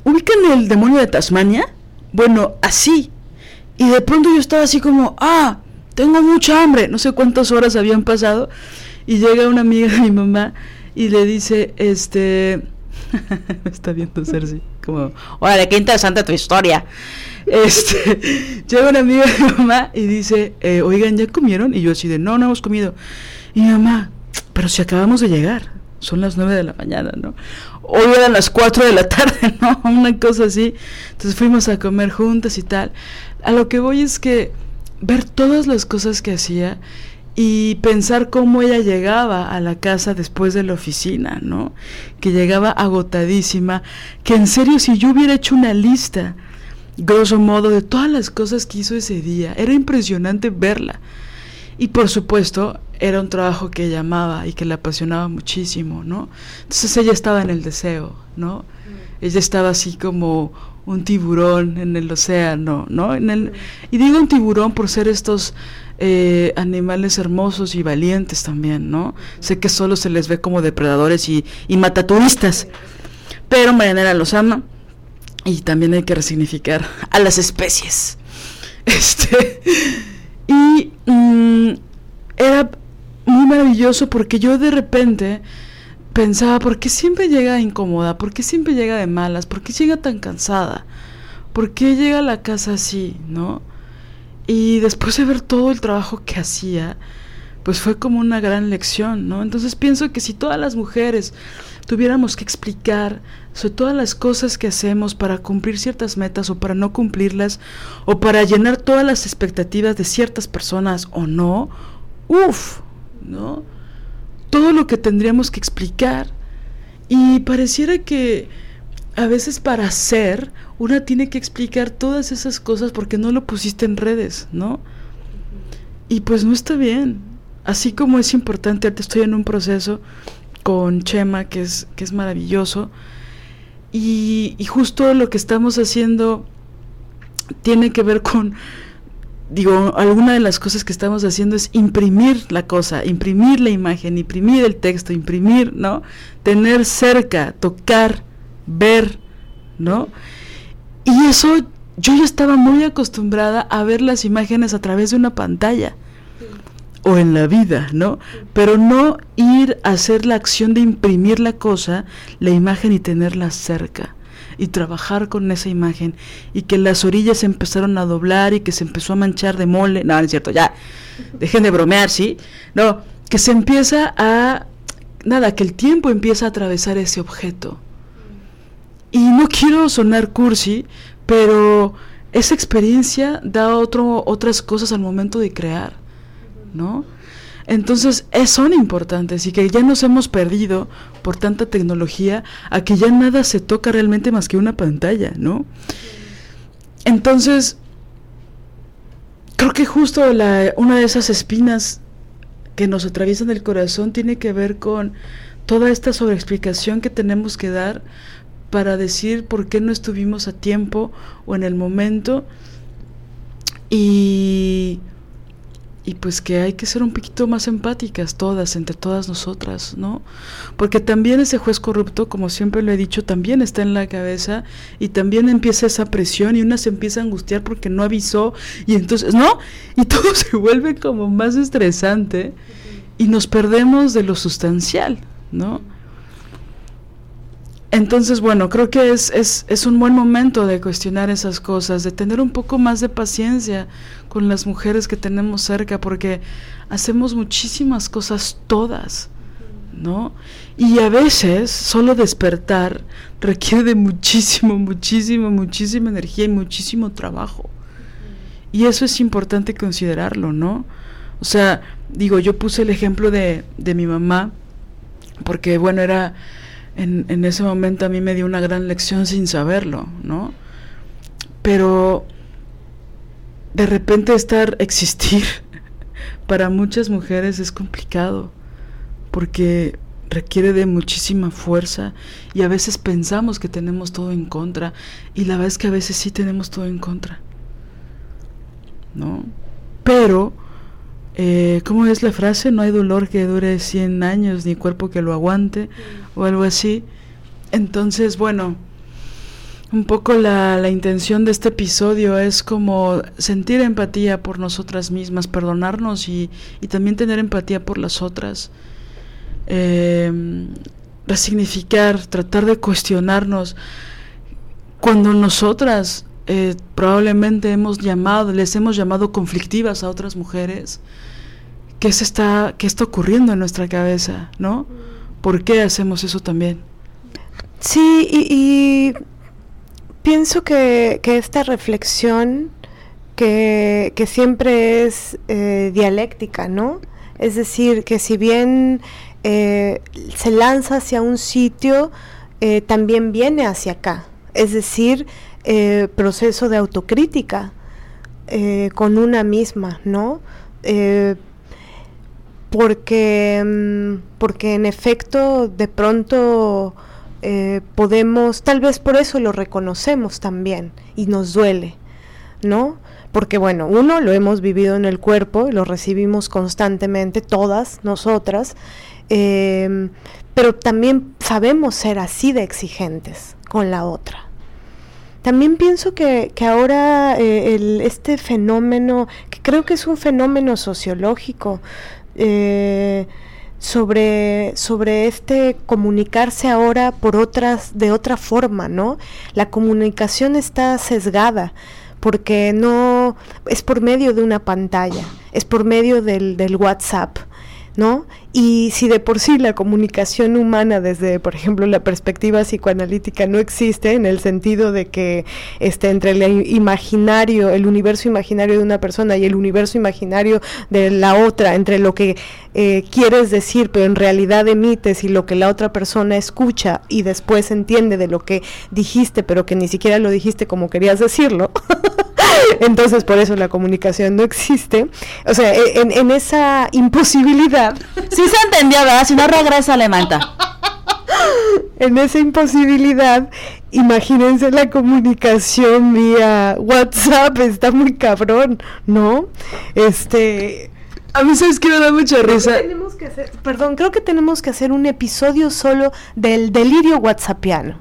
¿Ubican el demonio de Tasmania? Bueno, así. Y de pronto yo estaba así como, ah, tengo mucha hambre. No sé cuántas horas habían pasado. Y llega una amiga de mi mamá y le dice, este, me está viendo Cersei. Como, órale, qué interesante tu historia. Este, llega una amiga de mi mamá y dice, eh, oigan, ¿ya comieron? Y yo así de, no, no hemos comido. Y mi mamá, pero si acabamos de llegar, son las nueve de la mañana, ¿no? Hoy eran las cuatro de la tarde, ¿no? Una cosa así. Entonces fuimos a comer juntas y tal. A lo que voy es que ver todas las cosas que hacía y pensar cómo ella llegaba a la casa después de la oficina, ¿no? Que llegaba agotadísima, que en serio si yo hubiera hecho una lista, grosso modo, de todas las cosas que hizo ese día, era impresionante verla. Y por supuesto, era un trabajo que ella amaba y que le apasionaba muchísimo, ¿no? Entonces ella estaba en el deseo, ¿no? Mm. Ella estaba así como un tiburón en el océano, ¿no? En el, y digo un tiburón por ser estos eh, animales hermosos y valientes también, ¿no? Sé que solo se les ve como depredadores y, y mataturistas, pero Marianela los ama y también hay que resignificar a las especies. Este, y mm, era muy maravilloso porque yo de repente pensaba, ¿por qué siempre llega incómoda? ¿Por qué siempre llega de malas? ¿Por qué llega tan cansada? ¿Por qué llega a la casa así, no? Y después de ver todo el trabajo que hacía, pues fue como una gran lección, ¿no? Entonces pienso que si todas las mujeres tuviéramos que explicar sobre todas las cosas que hacemos para cumplir ciertas metas o para no cumplirlas, o para llenar todas las expectativas de ciertas personas o no, uff, ¿no? Todo lo que tendríamos que explicar. Y pareciera que a veces para ser una tiene que explicar todas esas cosas porque no lo pusiste en redes, ¿no? Y pues no está bien. Así como es importante, ahorita estoy en un proceso con Chema que es, que es maravilloso. Y, y justo lo que estamos haciendo tiene que ver con, digo, alguna de las cosas que estamos haciendo es imprimir la cosa, imprimir la imagen, imprimir el texto, imprimir, ¿no? Tener cerca, tocar, ver, ¿no? Y eso yo ya estaba muy acostumbrada a ver las imágenes a través de una pantalla o en la vida, ¿no? Pero no ir a hacer la acción de imprimir la cosa, la imagen y tenerla cerca y trabajar con esa imagen y que las orillas empezaron a doblar y que se empezó a manchar de mole, no es cierto, ya, dejen de bromear, ¿sí? No, que se empieza a, nada, que el tiempo empieza a atravesar ese objeto y no quiero sonar cursi, pero esa experiencia da otro, otras cosas al momento de crear, ¿no? Entonces son importantes y que ya nos hemos perdido por tanta tecnología a que ya nada se toca realmente más que una pantalla, ¿no? Entonces, creo que justo la, una de esas espinas que nos atraviesan el corazón tiene que ver con toda esta sobreexplicación que tenemos que dar para decir por qué no estuvimos a tiempo o en el momento y y pues que hay que ser un poquito más empáticas todas, entre todas nosotras, ¿no? Porque también ese juez corrupto, como siempre lo he dicho, también está en la cabeza y también empieza esa presión y una se empieza a angustiar porque no avisó y entonces, ¿no? Y todo se vuelve como más estresante y nos perdemos de lo sustancial, ¿no? Entonces, bueno, creo que es, es, es, un buen momento de cuestionar esas cosas, de tener un poco más de paciencia con las mujeres que tenemos cerca, porque hacemos muchísimas cosas todas, ¿no? Y a veces solo despertar requiere de muchísimo, muchísimo, muchísima energía y muchísimo trabajo. Y eso es importante considerarlo, ¿no? O sea, digo, yo puse el ejemplo de, de mi mamá, porque bueno, era en, en, ese momento a mí me dio una gran lección sin saberlo, ¿no? Pero de repente estar, existir, para muchas mujeres es complicado, porque requiere de muchísima fuerza y a veces pensamos que tenemos todo en contra y la verdad es que a veces sí tenemos todo en contra, ¿no? Pero, eh, ¿cómo es la frase? No hay dolor que dure 100 años ni cuerpo que lo aguante o algo así. Entonces, bueno, un poco la, la, intención de este episodio es como sentir empatía por nosotras mismas, perdonarnos y, y también tener empatía por las otras. Eh, resignificar, tratar de cuestionarnos. Cuando nosotras eh, probablemente hemos llamado, les hemos llamado conflictivas a otras mujeres, ¿qué, se está, ¿qué está ocurriendo en nuestra cabeza? ¿No? ¿Por qué hacemos eso también? Sí, y, pienso que, que esta reflexión que, que siempre es eh, dialéctica, ¿no? Es decir, que si bien eh, se lanza hacia un sitio, también viene hacia acá. Es decir, eh, proceso de autocrítica eh, con una misma, ¿no? Eh, porque, mm, porque en efecto de pronto podemos, tal vez por eso lo reconocemos también y nos duele, ¿no? Porque bueno, uno lo hemos vivido en el cuerpo y lo recibimos constantemente, todas nosotras, pero también sabemos ser así de exigentes con la otra. También pienso que, que ahora eh, el, este fenómeno, que creo que es un fenómeno sociológico, eh, sobre, sobre este comunicarse ahora por otras, de otra forma, ¿no? La comunicación está sesgada porque no es por medio de una pantalla, es por medio del, del WhatsApp, ¿no? Y si de por sí la comunicación humana desde, por ejemplo, la perspectiva psicoanalítica no existe en el sentido de que este, entre el imaginario, el universo imaginario de una persona y el universo imaginario de la otra, entre lo que eh, quieres decir pero en realidad emites y lo que la otra persona escucha y después entiende de lo que dijiste pero que ni siquiera lo dijiste como querías decirlo, entonces por eso la comunicación no existe, o sea, en, en esa imposibilidad Sí se entendió, ¿verdad? Si no regresa, le manta. En esa imposibilidad, imagínense la comunicación vía WhatsApp, está muy cabrón, ¿no? Este. A mí sabes que me da mucha risa. Tenemos que hacer, perdón, creo que tenemos que hacer un episodio solo del delirio whatsappiano.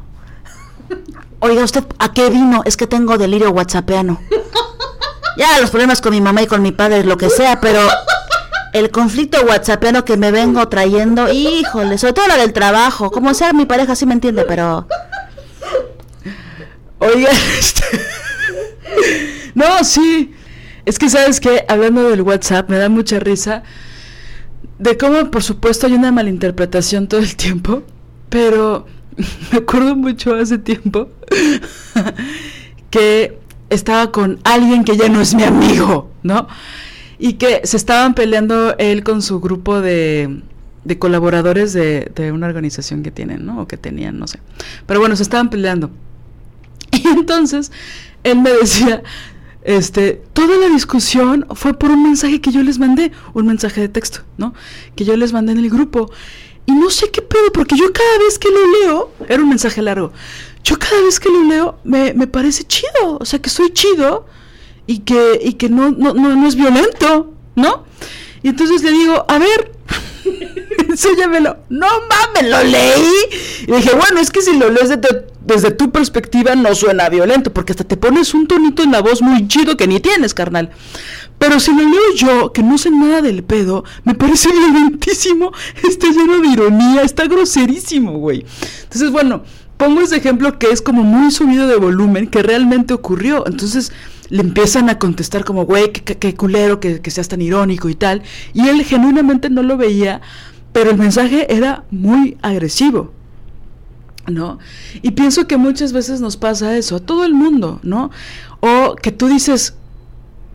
Oiga, ¿usted a qué vino? Es que tengo delirio whatsappiano. Ya, los problemas con mi mamá y con mi padre, lo que sea, pero el conflicto whatsappiano que me vengo trayendo, híjole, sobre todo la del trabajo, como sea mi pareja sí me entiende, pero... Oiga, este... no, sí, es que sabes que hablando del WhatsApp me da mucha risa de cómo por supuesto hay una malinterpretación todo el tiempo, pero me acuerdo mucho hace tiempo que estaba con alguien que ya no es mi amigo, ¿no? Y que se estaban peleando él con su grupo de, de colaboradores de, de, una organización que tienen, ¿no? O que tenían, no sé. Pero bueno, se estaban peleando. Y entonces él me decía, este, toda la discusión fue por un mensaje que yo les mandé, un mensaje de texto, ¿no? Que yo les mandé en el grupo. Y no sé qué pedo, porque yo cada vez que lo leo, era un mensaje largo, yo cada vez que lo leo me, me parece chido, o sea, que soy chido y que, y que no, no, no, no es violento, ¿no? Y entonces le digo, a ver, enséñamelo. No mames, lo leí. Y dije, bueno, es que si lo lees desde, tu perspectiva no suena violento, porque hasta te pones un tonito en la voz muy chido que ni tienes, carnal. Pero si lo leo yo, que no sé nada del pedo, me parece violentísimo, está lleno de ironía, está groserísimo, güey. Entonces, bueno, pongo ese ejemplo que es como muy subido de volumen, que realmente ocurrió. Entonces, le empiezan a contestar como, güey, qué, culero que, que seas tan irónico y tal. Y él genuinamente no lo veía, pero el mensaje era muy agresivo. ¿No? Y pienso que muchas veces nos pasa eso, a todo el mundo, ¿no? O que tú dices,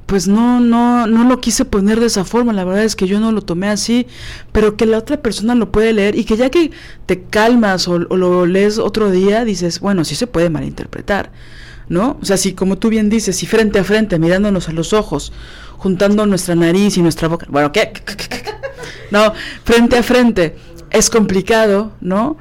pues no, no, no lo quise poner de esa forma, la verdad es que yo no lo tomé así, pero que la otra persona lo puede leer y que ya que te calmas o, o lo lees otro día, dices, bueno, sí se puede malinterpretar. ¿No? O sea, si como tú bien dices, si frente a frente, mirándonos a los ojos, juntando nuestra nariz y nuestra boca, bueno, ¿qué? No, frente a frente, es complicado, ¿no?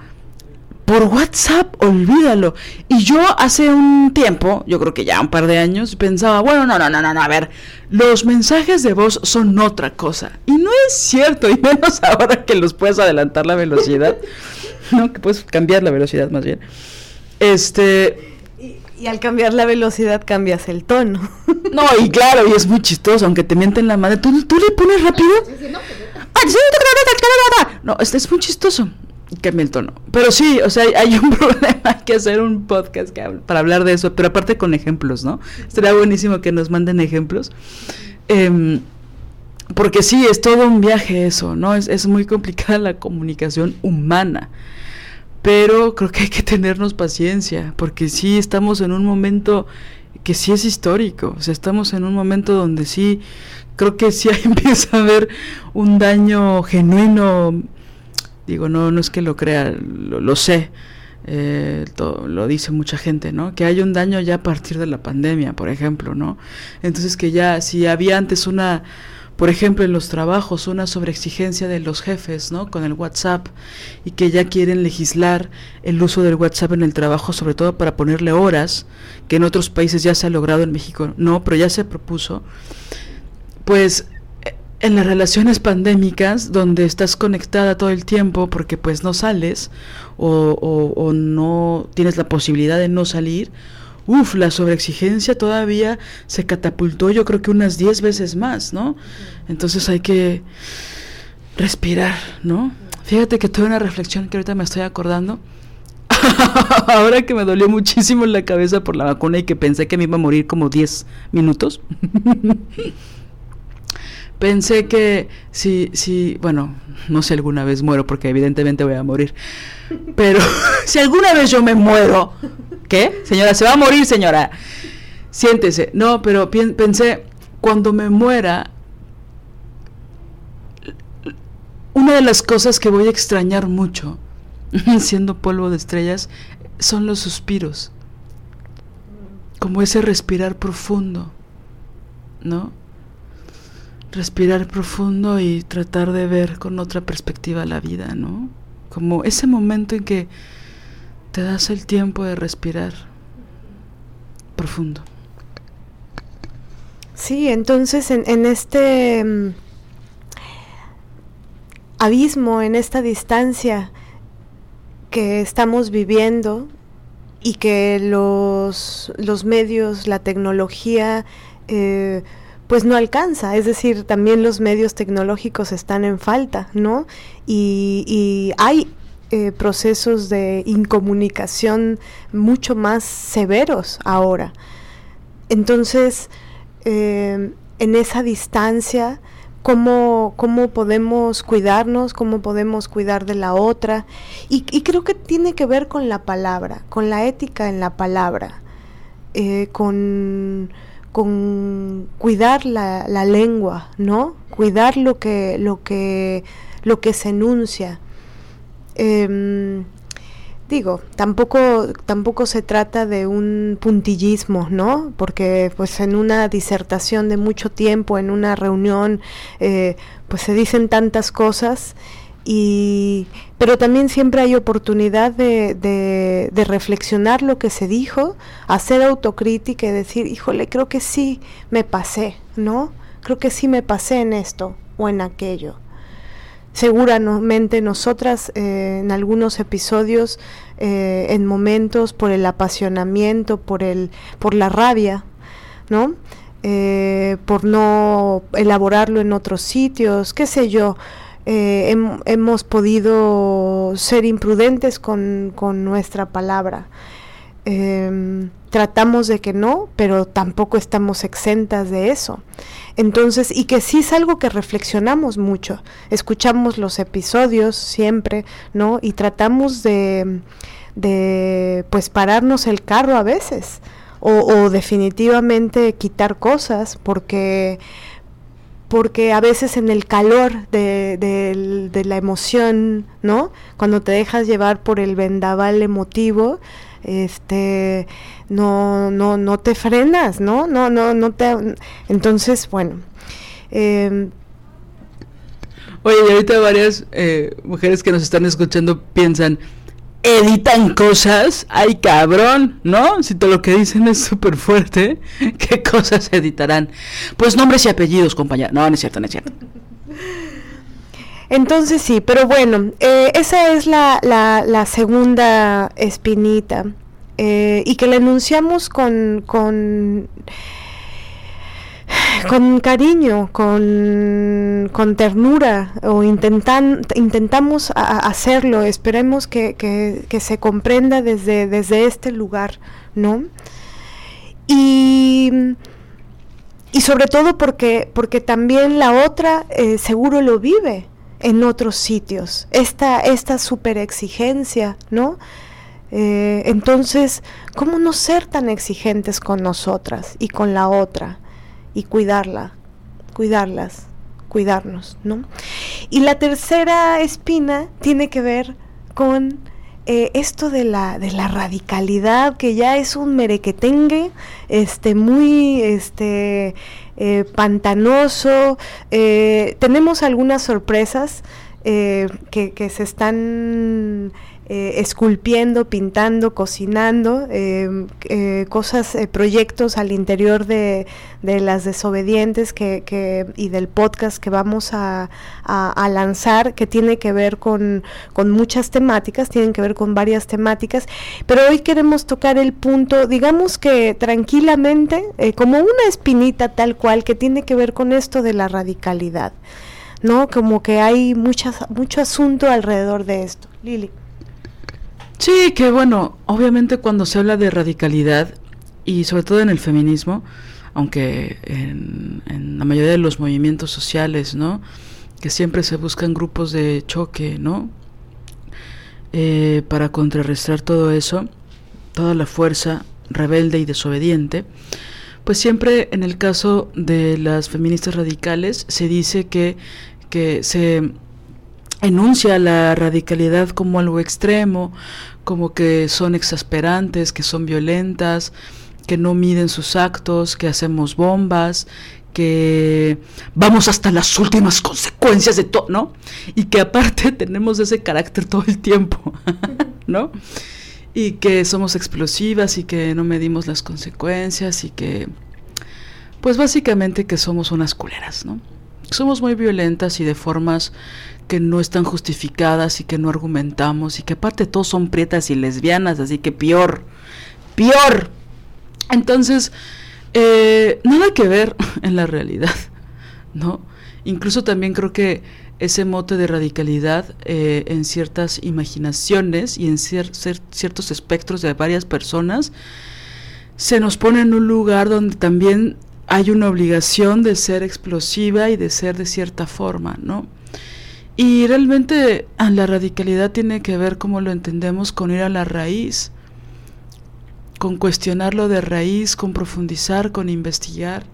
Por WhatsApp, olvídalo. Y yo hace un tiempo, yo creo que ya un par de años, pensaba, bueno, no, no, no, no, a ver, los mensajes de voz son otra cosa. Y no es cierto, y menos ahora que los puedes adelantar la velocidad, ¿no? Que puedes cambiar la velocidad más bien. Este, y al cambiar la velocidad cambias el tono. No, y claro, y es muy chistoso, aunque te mienten la madre. ¿Tú, le pones rápido? No, este es muy chistoso. Cambia el tono. Pero sí, o sea, hay un problema, hay que hacer un podcast para hablar de eso, pero aparte con ejemplos, ¿no? Sería buenísimo que nos manden ejemplos. Em, porque sí, es todo un viaje eso, ¿no? Es, es muy complicada la comunicación humana pero creo que hay que tenernos paciencia, porque sí estamos en un momento que sí es histórico, o sea, estamos en un momento donde sí, creo que sí empieza a haber un daño genuino, digo, no, no es que lo crea, lo, sé, eh, lo dice mucha gente, ¿no? Que hay un daño ya a partir de la pandemia, por ejemplo, ¿no? Entonces que ya, si había antes una por ejemplo, en los trabajos, una sobreexigencia de los jefes, ¿no? Con el WhatsApp y que ya quieren legislar el uso del WhatsApp en el trabajo, sobre todo para ponerle horas, que en otros países ya se ha logrado, en México no, pero ya se propuso. Pues en las relaciones pandémicas, donde estás conectada todo el tiempo porque pues no sales o, o, o no tienes la posibilidad de no salir, Uf, la sobreexigencia todavía se catapultó yo creo que unas 10 veces más, ¿no? Entonces hay que respirar, ¿no? Fíjate que tuve una reflexión que ahorita me estoy acordando. Ahora que me dolió muchísimo la cabeza por la vacuna y que pensé que me iba a morir como 10 minutos. pensé que si, si, bueno, no sé alguna vez muero porque evidentemente voy a morir, pero si alguna vez yo me muero, ¿Qué? Señora, se va a morir, señora. Siéntese. No, pero pensé, cuando me muera, una de las cosas que voy a extrañar mucho, siendo polvo de estrellas, son los suspiros. Como ese respirar profundo, ¿no? Respirar profundo y tratar de ver con otra perspectiva la vida, ¿no? Como ese momento en que te das el tiempo de respirar profundo. Sí, entonces en, este mm, abismo, en esta distancia que estamos viviendo y que los, los medios, la tecnología, eh, pues no alcanza, es decir, también los medios tecnológicos están en falta, ¿no? Y, y hay eh, procesos de incomunicación mucho más severos ahora. Entonces, eh, en esa distancia, ¿cómo, ¿cómo, podemos cuidarnos, cómo podemos cuidar de la otra. Y, creo que tiene que ver con la palabra, con la ética en la palabra, eh, con, con, cuidar la, la, lengua, ¿no? Cuidar lo que, lo que, lo que se enuncia. Em, digo, tampoco, tampoco se trata de un puntillismo, ¿no? Porque pues en una disertación de mucho tiempo, en una reunión, eh, pues se dicen tantas cosas y pero también siempre hay oportunidad de, de, reflexionar lo que se dijo, hacer autocrítica y decir, híjole, creo que sí me pasé, ¿no? Creo que sí me pasé en esto o en aquello. Seguramente nosotras eh, en algunos episodios, eh, en momentos por el apasionamiento, por el, por la rabia, ¿no? Eh, por no elaborarlo en otros sitios, qué sé yo, eh, hemos podido ser imprudentes con, nuestra palabra. Em, tratamos de que no, pero tampoco estamos exentas de eso. Entonces, y que sí es algo que reflexionamos mucho, escuchamos los episodios siempre, ¿no? Y tratamos de, de pues pararnos el carro a veces, o, o definitivamente quitar cosas, porque porque a veces en el calor de, la emoción, ¿no? Cuando te dejas llevar por el vendaval emotivo, este, no, no, no te frenas, ¿no? No, no, no te, entonces, bueno. Eh, Oye, y ahorita varias eh, mujeres que nos están escuchando piensan, editan cosas, ay cabrón, ¿no? Si todo lo que dicen es súper fuerte, ¿qué cosas editarán? Pues nombres y apellidos, compañera. No, no es cierto, no es cierto. Entonces sí, pero bueno, eh, esa es la, la, segunda espinita eh, y que la enunciamos con, con con cariño, con, con ternura, o intentan, intentamos hacerlo, esperemos que, se comprenda desde, desde este lugar, ¿no? Y, y sobre todo porque, porque también la otra eh, seguro lo vive en otros sitios, esta, esta super exigencia, ¿no? Eh, entonces, ¿cómo no ser tan exigentes con nosotras y con la otra? y cuidarla, cuidarlas, cuidarnos, ¿no? Y la tercera espina tiene que ver con eh, esto de la, de la radicalidad, que ya es un merequetengue, este, muy este, eh, pantanoso. Eh, tenemos algunas sorpresas que, que se están eh, esculpiendo, pintando, cocinando, em, eh, cosas, eh, proyectos al interior de, las desobedientes que, y del podcast que vamos a, lanzar, que tiene que ver con, muchas temáticas, tienen que ver con varias temáticas, pero hoy queremos tocar el punto, digamos que tranquilamente, como una espinita tal cual, que tiene que ver con esto de la radicalidad. ¿no? Como que hay muchas, mucho asunto alrededor de esto. Lili. Sí, que bueno, obviamente cuando se habla de radicalidad y sobre todo en el feminismo, aunque en, la mayoría de los movimientos sociales, ¿no? Que siempre se buscan grupos de choque, ¿no? Eh, para contrarrestar todo eso, toda la fuerza rebelde y desobediente, pues siempre en el caso de las feministas radicales se dice que, que se enuncia la radicalidad como algo extremo, como que son exasperantes, que son violentas, que no miden sus actos, que hacemos bombas, que vamos hasta las últimas consecuencias de todo, ¿no? Y que aparte tenemos ese carácter todo el tiempo, ¿no? Y que somos explosivas y que no medimos las consecuencias y que, pues básicamente que somos unas culeras, ¿no? Somos muy violentas y de formas que no están justificadas y que no argumentamos y que aparte todos son prietas y lesbianas, así que peor, peor. Entonces, eh, nada que ver en la realidad, ¿no? Incluso también creo que ese mote de radicalidad eh, en ciertas imaginaciones y en ciertos espectros de varias personas se nos pone en un lugar donde también hay una obligación de ser explosiva y de ser de cierta forma, ¿no? Y realmente ah, la radicalidad tiene que ver cómo lo entendemos con ir a la raíz, con cuestionarlo de raíz, con profundizar, con investigar.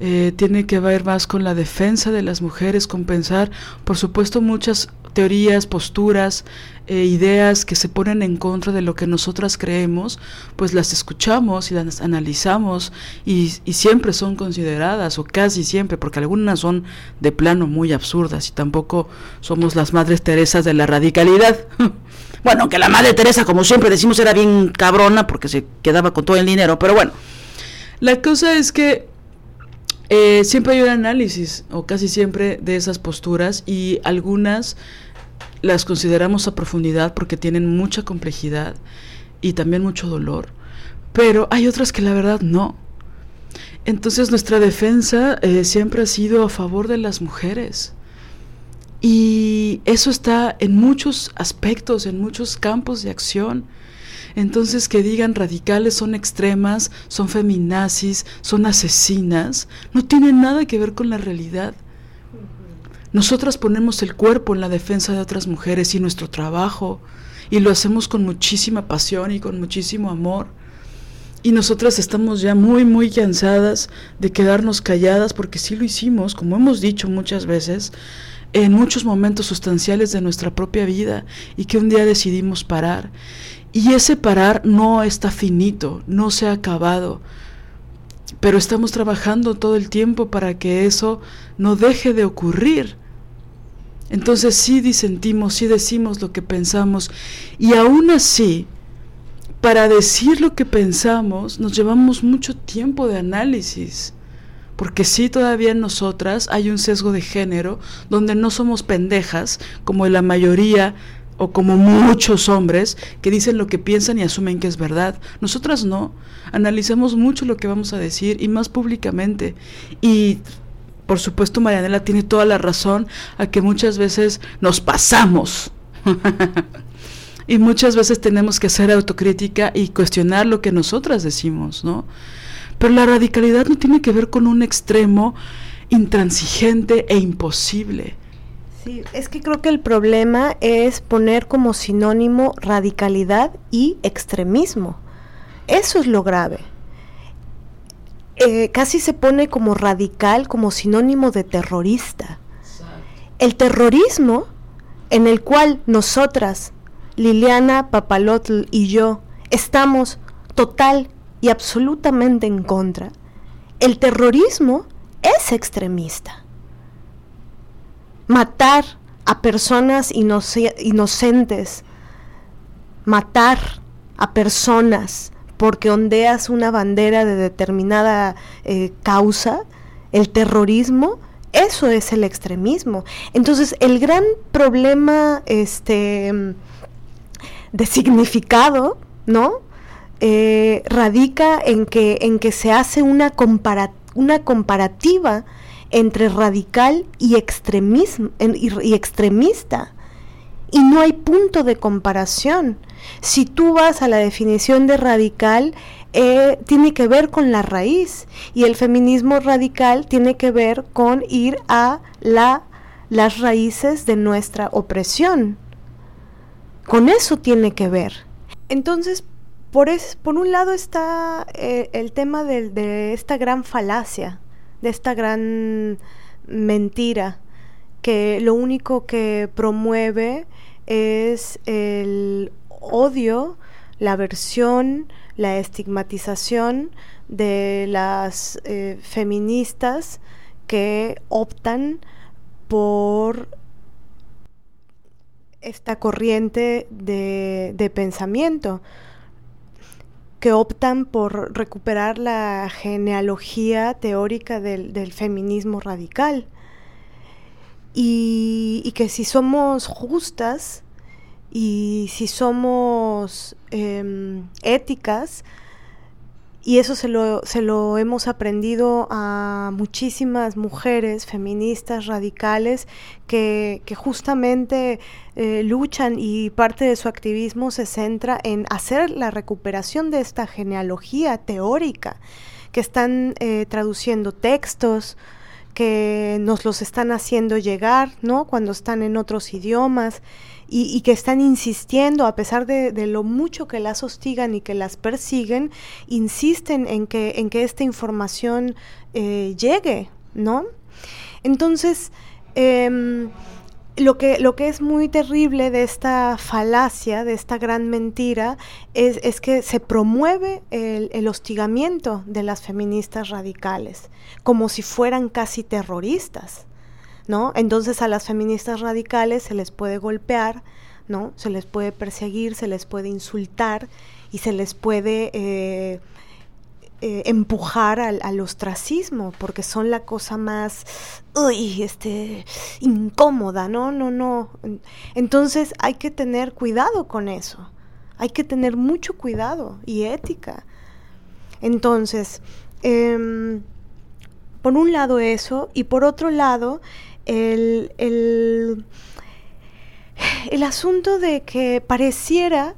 Eh, tiene que ver más con la defensa de las mujeres, con pensar, por supuesto, muchas teorías, posturas, eh, ideas que se ponen en contra de lo que nosotras creemos, pues las escuchamos y las analizamos y, siempre son consideradas, o casi siempre, porque algunas son de plano muy absurdas y tampoco somos las madres Teresas de la radicalidad. bueno, que la madre Teresa, como siempre decimos, era bien cabrona porque se quedaba con todo el dinero, pero bueno, la cosa es que eh, siempre hay un análisis, o casi siempre, de esas posturas y algunas las consideramos a profundidad porque tienen mucha complejidad y también mucho dolor, pero hay otras que la verdad no. Entonces nuestra defensa eh, siempre ha sido a favor de las mujeres. Y eso está en muchos aspectos, en muchos campos de acción. Entonces que digan radicales son extremas, son feminazis, son asesinas, no tiene nada que ver con la realidad. Nosotras ponemos el cuerpo en la defensa de otras mujeres y nuestro trabajo, y lo hacemos con muchísima pasión y con muchísimo amor. Y nosotras estamos ya muy, muy cansadas de quedarnos calladas porque sí lo hicimos, como hemos dicho muchas veces, en muchos momentos sustanciales de nuestra propia vida y que un día decidimos parar. Y ese parar no está finito, no se ha acabado, pero estamos trabajando todo el tiempo para que eso no deje de ocurrir. Entonces sí disentimos, sí decimos lo que pensamos y aún así, para decir lo que pensamos, nos llevamos mucho tiempo de análisis. Porque sí todavía en nosotras hay un sesgo de género donde no somos pendejas como la mayoría o como muchos hombres que dicen lo que piensan y asumen que es verdad. Nosotras no. Analizamos mucho lo que vamos a decir y más públicamente. Y por supuesto Marianela tiene toda la razón a que muchas veces nos pasamos. y muchas veces tenemos que hacer autocrítica y cuestionar lo que nosotras decimos, ¿no? Pero la radicalidad no tiene que ver con un extremo intransigente e imposible Sí, es que creo que el problema es poner como sinónimo radicalidad y extremismo. Eso es lo grave. Eh, casi se pone como radical, como sinónimo de terrorista. El terrorismo en el cual nosotras, Liliana Papalotl y yo, estamos total y absolutamente en contra, el terrorismo es extremista matar a personas inocentes, matar a personas porque ondeas una bandera de determinada eh, causa, el terrorismo, eso es el extremismo. Entonces, el gran problema este, de significado, ¿no? Eh, radica en que, en que se hace una, una comparativa entre radical y, extremismo, y, extremista. Y no hay punto de comparación. Si tú vas a la definición de radical, eh, tiene que ver con la raíz. Y el feminismo radical tiene que ver con ir a la, las raíces de nuestra opresión. Con eso tiene que ver. Entonces, por, es, por un lado está eh, el tema de esta gran falacia de esta gran mentira que lo único que promueve es el odio, la aversión, la estigmatización de las eh, feministas que optan por esta corriente de, de pensamiento que optan por recuperar la genealogía teórica del, feminismo radical. Y, que si somos justas y si somos em, éticas, y eso se lo, se lo hemos aprendido a muchísimas mujeres feministas radicales que, justamente eh, luchan y parte de su activismo se centra en hacer la recuperación de esta genealogía teórica, que están eh, traduciendo textos, que nos los están haciendo llegar, ¿no? Cuando están en otros idiomas y, que están insistiendo, a pesar de, lo mucho que las hostigan y que las persiguen, insisten en que, en que esta información eh, llegue, ¿no? Entonces, em, lo que, lo que es muy terrible de esta falacia, de esta gran mentira, es, que se promueve el, el, hostigamiento de las feministas radicales, como si fueran casi terroristas, ¿no? Entonces a las feministas radicales se les puede golpear, ¿no? Se les puede perseguir, se les puede insultar y se les puede... Eh, eh, empujar al, ostracismo, porque son la cosa más uy, este, incómoda, ¿no? No, no. Entonces hay que tener cuidado con eso. Hay que tener mucho cuidado y ética. Entonces, em, por un lado eso, y por otro lado, el, el, el asunto de que pareciera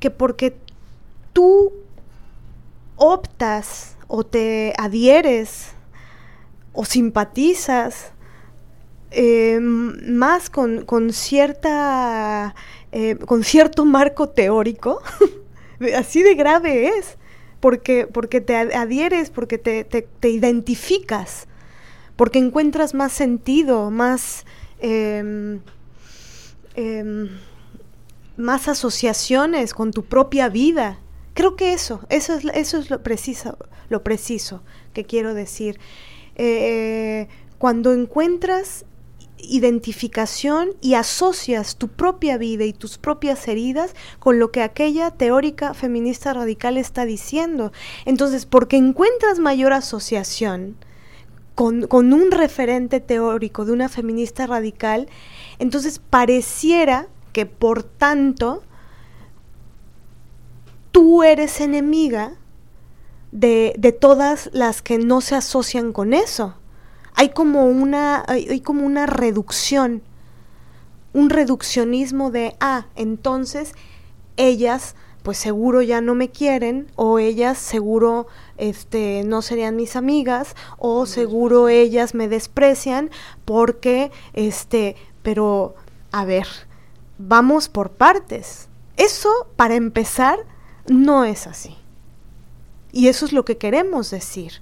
que porque tú optas o te adhieres o simpatizas eh, más con, cierta eh, con cierto marco teórico así de grave es porque, porque te adhieres porque te, te, identificas porque encuentras más sentido más em, em, más asociaciones con tu propia vida Creo que eso, eso es, eso es lo preciso, lo preciso que quiero decir. Eh, cuando encuentras identificación y asocias tu propia vida y tus propias heridas con lo que aquella teórica feminista radical está diciendo. Entonces, porque encuentras mayor asociación con, un referente teórico de una feminista radical, entonces pareciera que por tanto tú eres enemiga de, de, todas las que no se asocian con eso. Hay como una, hay, como una reducción, un reduccionismo de, ah, entonces ellas pues seguro ya no me quieren o ellas seguro este no serían mis amigas o seguro ellas me desprecian porque este pero a ver vamos por partes eso para empezar no es así. Y eso es lo que queremos decir.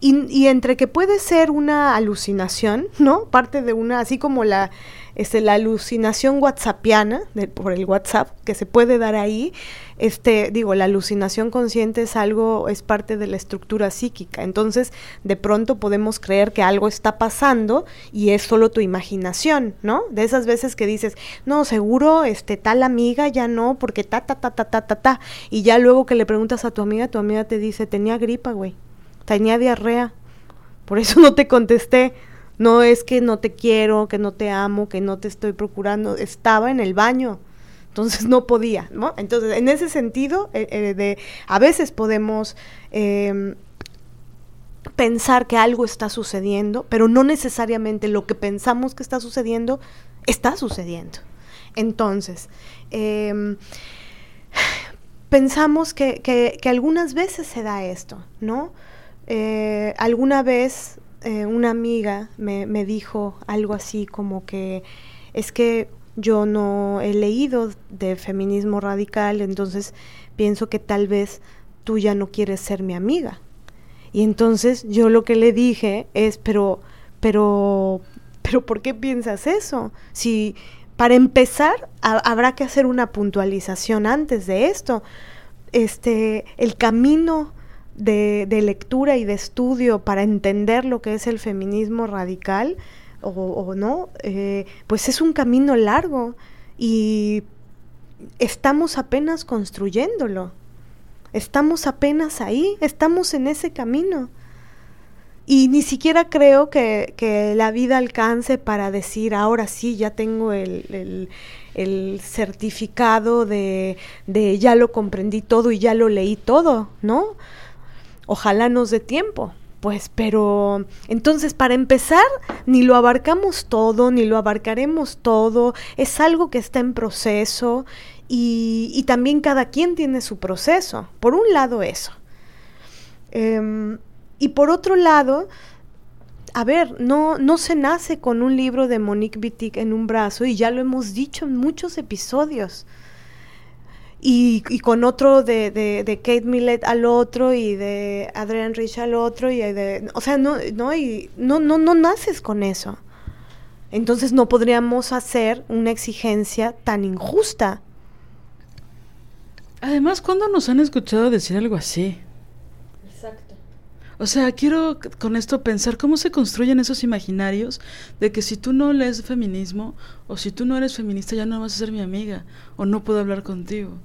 Y, entre que puede ser una alucinación, ¿no? Parte de una, así como la, este, la alucinación whatsappiana por el WhatsApp que se puede dar ahí, este, digo, la alucinación consciente es algo, es parte de la estructura psíquica. Entonces, de pronto podemos creer que algo está pasando y es solo tu imaginación, ¿no? De esas veces que dices, no, seguro, este, tal amiga ya no, porque ta, ta, ta, ta, ta, ta, ta. Y ya luego que le preguntas a tu amiga, tu amiga te dice, tenía gripa, güey tenía diarrea. Por eso no te contesté. No es que no te quiero, que no te amo, que no te estoy procurando. Estaba en el baño. Entonces no podía, ¿no? Entonces, en ese sentido, eh, eh, de, a veces podemos em, pensar que algo está sucediendo, pero no necesariamente lo que pensamos que está sucediendo está sucediendo. Entonces, em, pensamos que, que, que algunas veces se da esto, ¿no? Eh, alguna vez eh, una amiga me, me, dijo algo así como que es que yo no he leído de feminismo radical, entonces pienso que tal vez tú ya no quieres ser mi amiga. Y entonces yo lo que le dije es, pero, pero, pero, ¿por qué piensas eso? Si para empezar habrá que hacer una puntualización antes de esto. Este, el camino de, lectura y de estudio para entender lo que es el feminismo radical o, no, eh, pues es un camino largo y estamos apenas construyéndolo. Estamos apenas ahí, estamos en ese camino. Y ni siquiera creo que, la vida alcance para decir, ahora sí, ya tengo el, certificado de, de, ya lo comprendí todo y ya lo leí todo, ¿no? Ojalá nos dé tiempo. Pues, pero entonces para empezar, ni lo abarcamos todo, ni lo abarcaremos todo, es algo que está en proceso y, también cada quien tiene su proceso. Por un lado eso. Em, y por otro lado, a ver, no, no se nace con un libro de Monique Wittig en un brazo y ya lo hemos dicho en muchos episodios. Y, y con otro de, de, de, Kate Millett al otro y de Adrian Rich al otro y de, o sea, no, no, y no, no, no naces con eso. Entonces no podríamos hacer una exigencia tan injusta. Además, ¿cuándo nos han escuchado decir algo así? Exacto. O sea, quiero con esto pensar cómo se construyen esos imaginarios de que si tú no lees feminismo o si tú no eres feminista ya no vas a ser mi amiga o no puedo hablar contigo.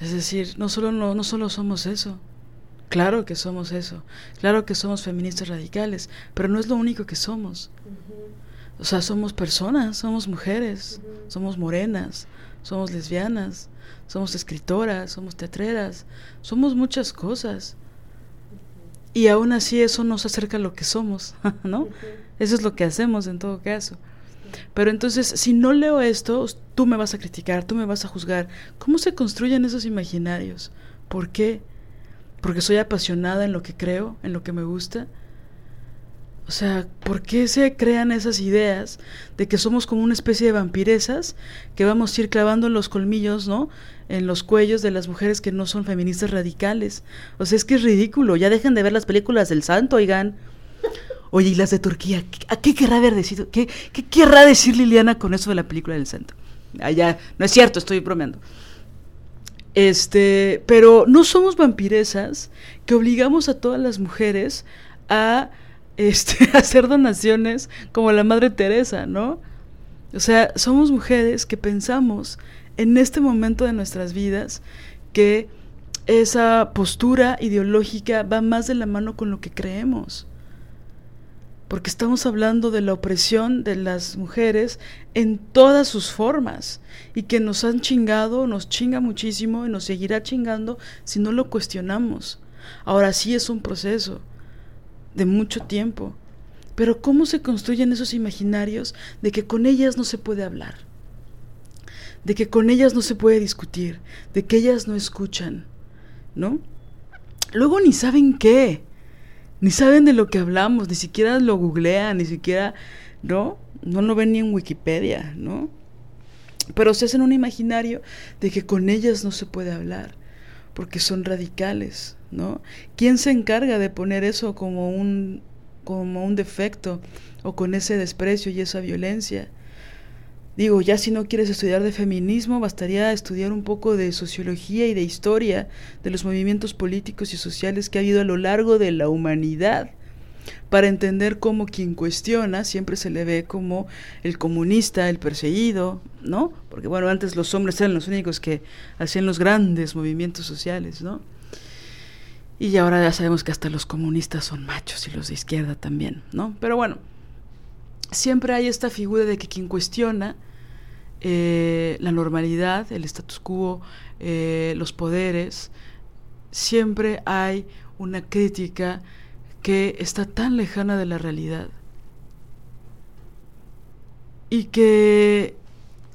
Es decir, no solo, no, no solo somos eso. Claro que somos eso, claro que somos feministas radicales, pero no es lo único que somos. O sea, somos personas, somos mujeres, somos morenas, somos lesbianas, somos escritoras, somos teatreras, somos muchas cosas. Y aún así eso nos acerca a lo que somos, ¿no? Eso es lo que hacemos en todo caso. Pero entonces, si no leo esto, tú me vas a criticar, tú me vas a juzgar. ¿Cómo se construyen esos imaginarios? ¿Por qué? porque soy apasionada en lo que creo, en lo que me gusta. O sea, ¿por qué se crean esas ideas de que somos como una especie de vampiresas que vamos a ir clavando los colmillos, ¿no? En los cuellos de las mujeres que no son feministas radicales. O sea, es que es ridículo. Ya dejen de ver las películas del santo, oigan. Oye, y las de Turquía, ¿a qué querrá haber decidido? ¿Qué, querrá decir Liliana con eso de la película del santo? Allá, no es cierto, estoy bromeando. Este, pero no somos vampiresas que obligamos a todas las mujeres a este, hacer donaciones como la Madre Teresa, ¿no? O sea, somos mujeres que pensamos en este momento de nuestras vidas que esa postura ideológica va más de la mano con lo que creemos porque estamos hablando de la opresión de las mujeres en todas sus formas y que nos han chingado, nos chinga muchísimo y nos seguirá chingando si no lo cuestionamos. Ahora sí es un proceso de mucho tiempo, pero ¿cómo se construyen esos imaginarios de que con ellas no se puede hablar? De que con ellas no se puede discutir, de que ellas no escuchan, ¿no? Luego ni saben qué ni saben de lo que hablamos, ni siquiera lo googlean, ni siquiera, ¿no? No lo ven ni en Wikipedia, ¿no? Pero se hacen un imaginario de que con ellas no se puede hablar, porque son radicales, ¿no? ¿Quién se encarga de poner eso como un, como un defecto o con ese desprecio y esa violencia? Digo, ya si no quieres estudiar de feminismo, bastaría estudiar un poco de sociología y de historia de los movimientos políticos y sociales que ha habido a lo largo de la humanidad para entender cómo quien cuestiona siempre se le ve como el comunista, el perseguido, ¿no? Porque bueno, antes los hombres eran los únicos que hacían los grandes movimientos sociales, ¿no? Y ahora ya sabemos que hasta los comunistas son machos y los de izquierda también, ¿no? Pero bueno, siempre hay esta figura de que quien cuestiona eh, la normalidad, el status quo, eh, los poderes, siempre hay una crítica que está tan lejana de la realidad y que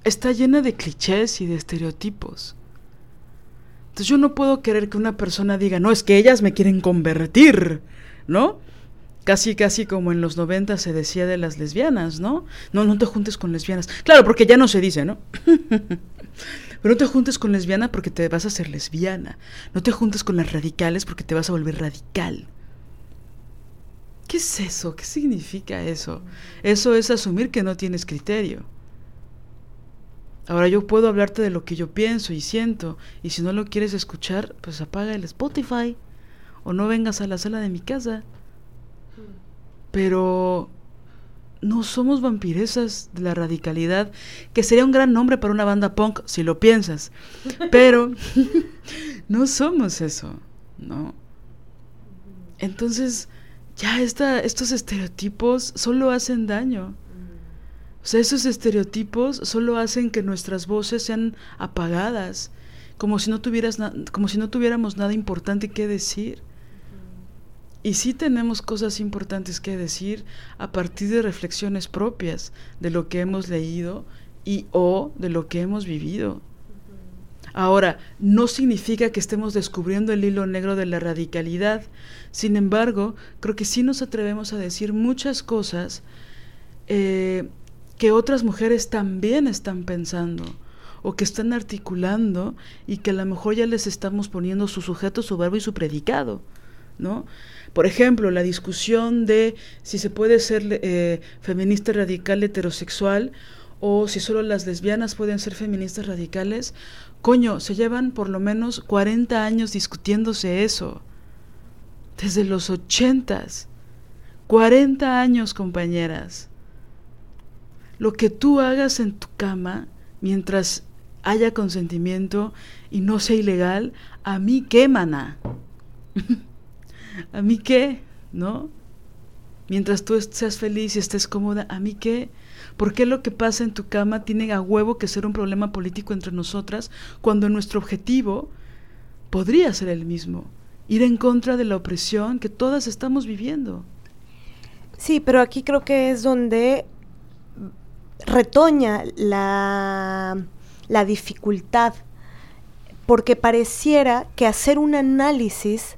está llena de clichés y de estereotipos. Entonces yo no puedo querer que una persona diga, no, es que ellas me quieren convertir, ¿no? Casi casi como en los 90 se decía de las lesbianas, ¿no? No, no te juntes con lesbianas. Claro, porque ya no se dice, ¿no? Pero no te juntes con lesbiana porque te vas a hacer lesbiana. No te juntes con las radicales porque te vas a volver radical. ¿Qué es eso? ¿Qué significa eso? Eso es asumir que no tienes criterio. Ahora yo puedo hablarte de lo que yo pienso y siento, y si no lo quieres escuchar, pues apaga el Spotify o no vengas a la sala de mi casa. Pero no somos vampiresas de la radicalidad, que sería un gran nombre para una banda punk si lo piensas. Pero no somos eso, ¿no? Entonces, ya esta, estos estereotipos solo hacen daño. O sea, esos estereotipos solo hacen que nuestras voces sean apagadas, como si no tuvieras como si no tuviéramos nada importante que decir. Y sí tenemos cosas importantes que decir a partir de reflexiones propias de lo que hemos leído y o de lo que hemos vivido. Ahora, no significa que estemos descubriendo el hilo negro de la radicalidad. Sin embargo, creo que sí nos atrevemos a decir muchas cosas eh, que otras mujeres también están pensando o que están articulando y que a lo mejor ya les estamos poniendo su sujeto, su verbo y su predicado, ¿no? Por ejemplo, la discusión de si se puede ser eh, feminista radical heterosexual o si solo las lesbianas pueden ser feministas radicales, coño, se llevan por lo menos 40 años discutiéndose eso. Desde los ochentas. 40 años, compañeras. Lo que tú hagas en tu cama, mientras haya consentimiento y no sea ilegal, a mí qué, mana. a mí qué, ¿no? Mientras tú seas feliz y estés cómoda, a mí qué. ¿Por qué lo que pasa en tu cama tiene a huevo que ser un problema político entre nosotras cuando nuestro objetivo podría ser el mismo? Ir en contra de la opresión que todas estamos viviendo. Sí, pero aquí creo que es donde retoña la, la dificultad, porque pareciera que hacer un análisis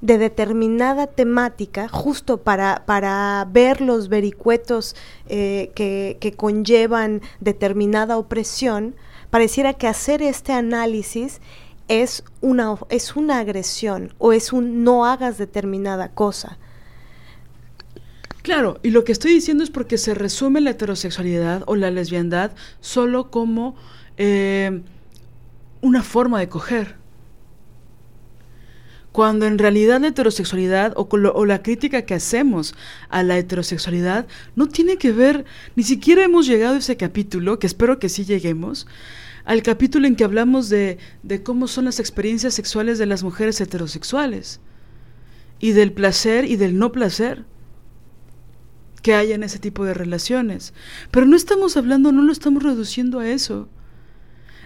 de determinada temática, justo para, para ver los vericuetos eh, que, que conllevan determinada opresión, pareciera que hacer este análisis es una, es una agresión o es un no hagas determinada cosa. Claro, y lo que estoy diciendo es porque se resume la heterosexualidad o la lesbiandad solo como eh, una forma de coger cuando en realidad la heterosexualidad o, la crítica que hacemos a la heterosexualidad no tiene que ver, ni siquiera hemos llegado a ese capítulo, que espero que sí lleguemos, al capítulo en que hablamos de, de cómo son las experiencias sexuales de las mujeres heterosexuales y del placer y del no placer que hay en ese tipo de relaciones. Pero no estamos hablando, no lo estamos reduciendo a eso.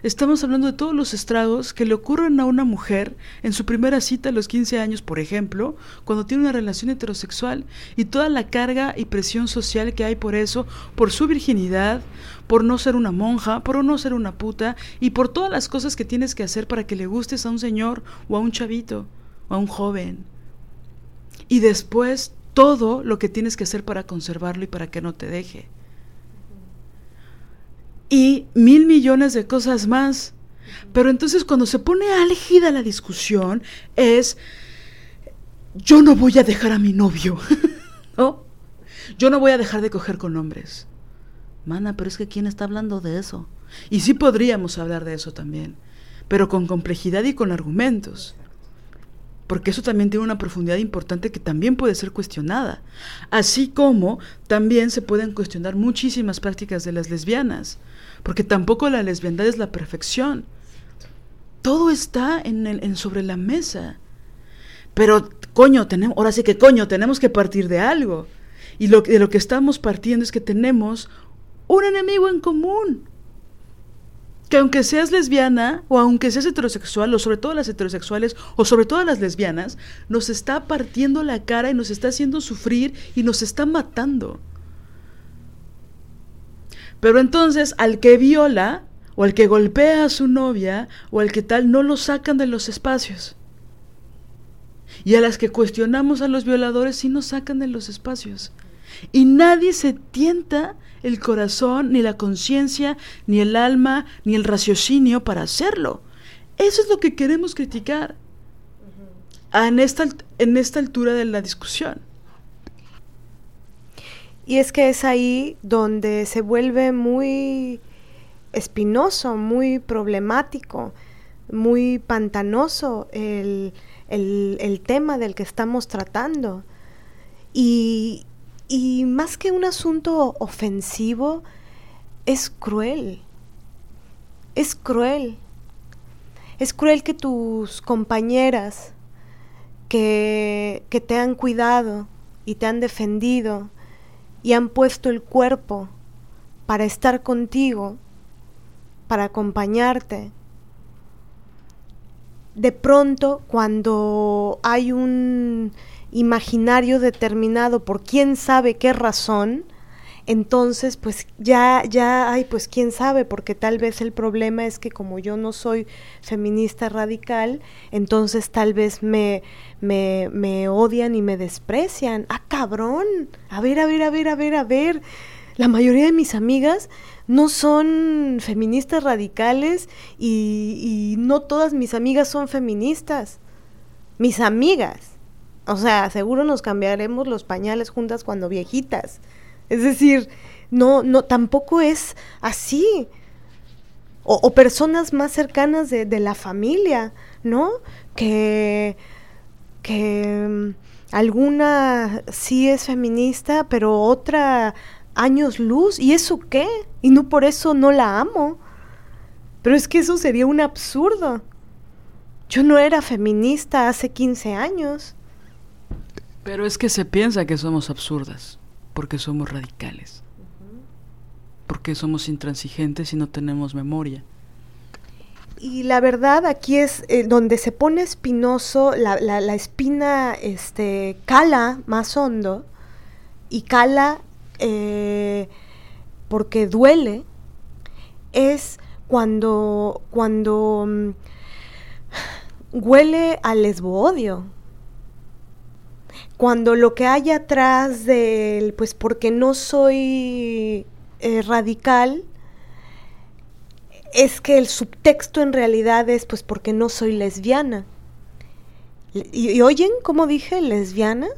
Estamos hablando de todos los estragos que le ocurren a una mujer en su primera cita a los 15 años, por ejemplo, cuando tiene una relación heterosexual, y toda la carga y presión social que hay por eso, por su virginidad, por no ser una monja, por no ser una puta, y por todas las cosas que tienes que hacer para que le gustes a un señor o a un chavito o a un joven. Y después todo lo que tienes que hacer para conservarlo y para que no te deje y mil millones de cosas más. Pero entonces cuando se pone álgida la discusión es, yo no voy a dejar a mi novio, ¿no? Yo no voy a dejar de coger con hombres. Mana, pero es que ¿quién está hablando de eso? Y sí podríamos hablar de eso también, pero con complejidad y con argumentos. Porque eso también tiene una profundidad importante que también puede ser cuestionada. Así como también se pueden cuestionar muchísimas prácticas de las lesbianas porque tampoco la lesbiandad es la perfección. Todo está en, en sobre la mesa. Pero, coño, tenemos, ahora sí que coño, tenemos que partir de algo. Y lo, de lo que estamos partiendo es que tenemos un enemigo en común. Que aunque seas lesbiana, o aunque seas heterosexual, o sobre todo las heterosexuales, o sobre todo las lesbianas, nos está partiendo la cara y nos está haciendo sufrir y nos está matando. Pero entonces al que viola, o al que golpea a su novia, o al que tal, no lo sacan de los espacios. Y a las que cuestionamos a los violadores sí nos sacan de los espacios. Y nadie se tienta el corazón, ni la conciencia, ni el alma, ni el raciocinio para hacerlo. Eso es lo que queremos criticar en esta, en esta altura de la discusión. Y es que es ahí donde se vuelve muy espinoso, muy problemático, muy pantanoso el, tema del que estamos tratando. Y, y más que un asunto ofensivo, es cruel. Es cruel. Es cruel que tus compañeras que, que te han cuidado y te han defendido, y han puesto el cuerpo para estar contigo, para acompañarte. De pronto, cuando hay un imaginario determinado por quién sabe qué razón, entonces pues ya, ya, ay, pues quién sabe, porque tal vez el problema es que como yo no soy feminista radical, entonces tal vez me, me, me odian y me desprecian. Ah, cabrón, a ver, a ver, a ver, a ver, a ver. La mayoría de mis amigas no son feministas radicales y, y no todas mis amigas son feministas. Mis amigas. O sea, seguro nos cambiaremos los pañales juntas cuando viejitas. Es decir, no, no, tampoco es así. O, personas más cercanas de, de, la familia, ¿no? Que, que mm, alguna sí es feminista, pero otra años luz. ¿Y eso qué? Y no por eso no la amo. Pero es que eso sería un absurdo. Yo no era feminista hace 15 años. Pero es que se piensa que somos absurdas porque somos radicales, porque somos intransigentes y no tenemos memoria. Y la verdad aquí es eh, donde se pone espinoso, la, la, espina este, cala más hondo y cala eh, porque duele, es cuando, cuando mm, huele al lesboodio cuando lo que hay atrás del, pues porque no soy eh, radical, es que el subtexto en realidad es pues porque no soy lesbiana. ¿Y, oyen cómo dije lesbiana?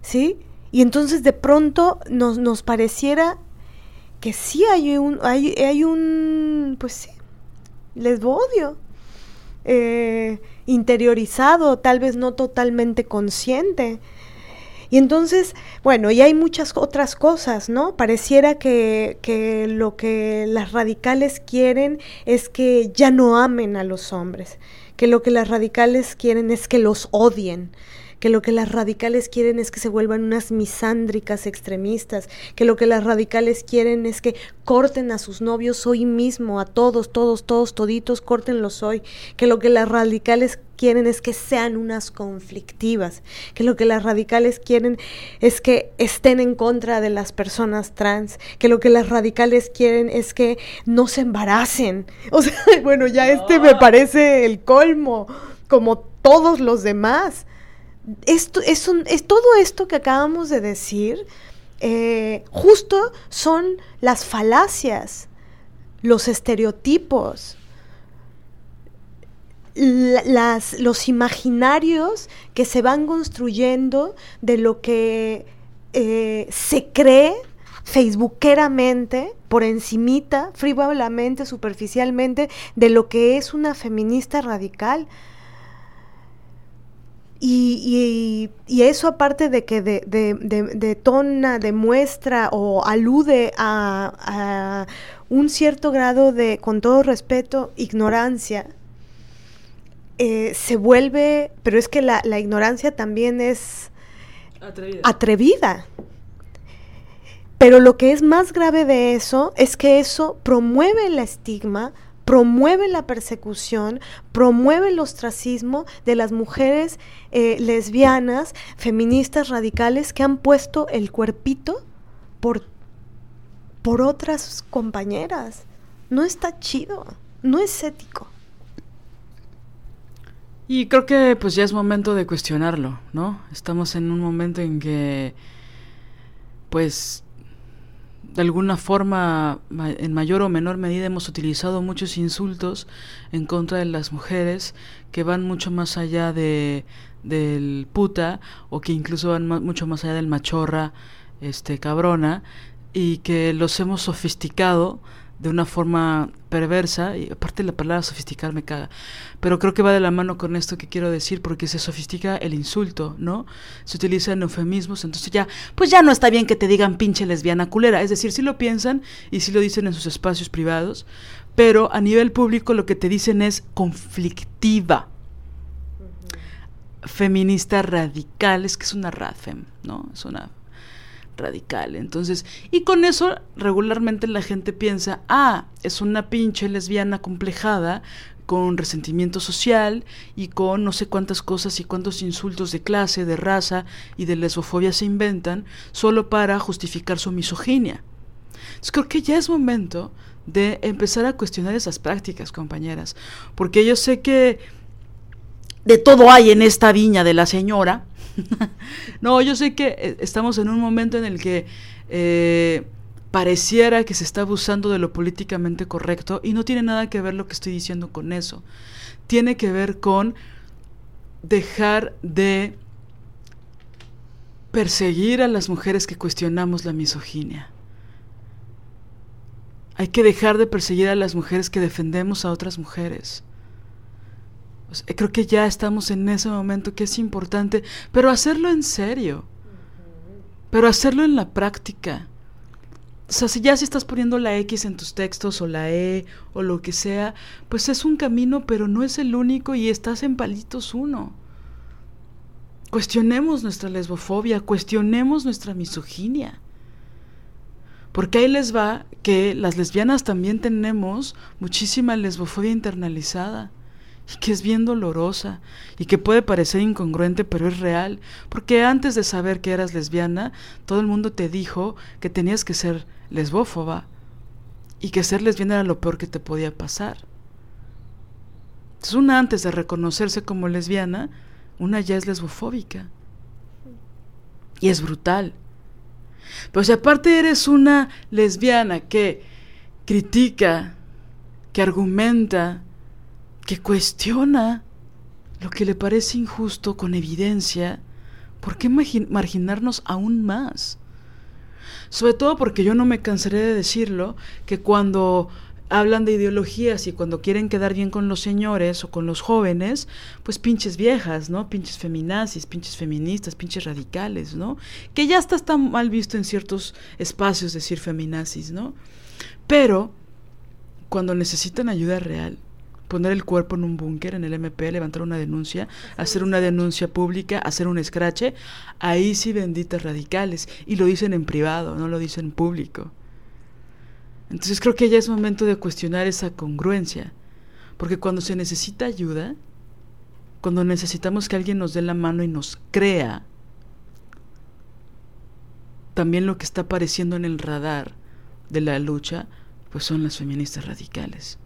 ¿Sí? Y entonces de pronto nos, nos pareciera que sí hay un, hay, hay un, pues sí, lesbodio. Eh, interiorizado, tal vez no totalmente consciente. Y entonces, bueno, y hay muchas otras cosas, ¿no? Pareciera que, que, lo que las radicales quieren es que ya no amen a los hombres, que lo que las radicales quieren es que los odien, que lo que las radicales quieren es que se vuelvan unas misándricas extremistas, que lo que las radicales quieren es que corten a sus novios hoy mismo, a todos, todos, todos, toditos, córtenlos hoy, que lo que las radicales quieren es que sean unas conflictivas, que lo que las radicales quieren es que estén en contra de las personas trans, que lo que las radicales quieren es que no se embaracen. O sea, bueno, ya este me parece el colmo, como todos los demás esto, es, es todo esto que acabamos de decir, eh, justo son las falacias, los estereotipos, las, los imaginarios que se van construyendo de lo que eh, se cree facebookeramente, por encimita, frívolamente, superficialmente, de lo que es una feminista radical. Y, eso aparte de que de, de, demuestra o alude a, un cierto grado de, con todo respeto, ignorancia, eh, se vuelve, pero es que la, la ignorancia también es atrevida. Pero lo que es más grave de eso es que eso promueve el estigma, promueve la persecución, promueve el ostracismo de las mujeres eh, lesbianas, feministas radicales que han puesto el cuerpito por, por otras compañeras. No está chido, no es ético. Y creo que pues ya es momento de cuestionarlo, ¿no? Estamos en un momento en que pues de alguna forma, en mayor o menor medida, hemos utilizado muchos insultos en contra de las mujeres que van mucho más allá de del puta o que incluso van mucho más allá del machorra, este cabrona y que los hemos sofisticado de una forma perversa, y aparte la palabra sofisticar me caga, pero creo que va de la mano con esto que quiero decir, porque se sofistica el insulto, ¿no? Se utilizan eufemismos, entonces ya, pues ya no está bien que te digan pinche lesbiana culera, es decir, si lo piensan y si lo dicen en sus espacios privados, pero a nivel público lo que te dicen es conflictiva, feminista radical, es que es una radfem, ¿no? Es una radical. Entonces, y con eso regularmente la gente piensa, ah, es una pinche lesbiana complejada con resentimiento social y con no sé cuántas cosas y cuántos insultos de clase, de raza y de lesbofobia se inventan solo para justificar su misoginia. Entonces creo que ya es momento de empezar a cuestionar esas prácticas, compañeras, porque yo sé que de todo hay en esta viña de la señora. no, yo sé que eh, estamos en un momento en el que eh, pareciera que se está abusando de lo políticamente correcto y no tiene nada que ver lo que estoy diciendo con eso. Tiene que ver con dejar de perseguir a las mujeres que cuestionamos la misoginia. Hay que dejar de perseguir a las mujeres que defendemos a otras mujeres. Creo que ya estamos en ese momento que es importante, pero hacerlo en serio, pero hacerlo en la práctica. O sea, si ya si estás poniendo la X en tus textos o la E o lo que sea, pues es un camino, pero no es el único y estás en palitos uno. Cuestionemos nuestra lesbofobia, cuestionemos nuestra misoginia. Porque ahí les va que las lesbianas también tenemos muchísima lesbofobia internalizada y que es bien dolorosa y que puede parecer incongruente, pero es real. Porque antes de saber que eras lesbiana, todo el mundo te dijo que tenías que ser lesbófoba y que ser lesbiana era lo peor que te podía pasar. Entonces, una antes de reconocerse como lesbiana, una ya es lesbofóbica. Y es brutal. Pero si aparte eres una lesbiana que critica, que argumenta, que cuestiona lo que le parece injusto con evidencia, ¿por qué marginarnos aún más? Sobre todo porque yo no me cansaré de decirlo, que cuando hablan de ideologías y cuando quieren quedar bien con los señores o con los jóvenes, pues pinches viejas, ¿no? Pinches feminazis, pinches feministas, pinches radicales, ¿no? Que ya está tan mal visto en ciertos espacios decir feminazis, ¿no? Pero cuando necesitan ayuda real, poner el cuerpo en un búnker, en el MP, levantar una denuncia, hacer una denuncia pública, hacer un escrache, ahí sí benditas radicales. Y lo dicen en privado, no lo dicen en público. Entonces creo que ya es momento de cuestionar esa congruencia, porque cuando se necesita ayuda, cuando necesitamos que alguien nos dé la mano y nos crea, también lo que está apareciendo en el radar de la lucha, pues son las feministas radicales.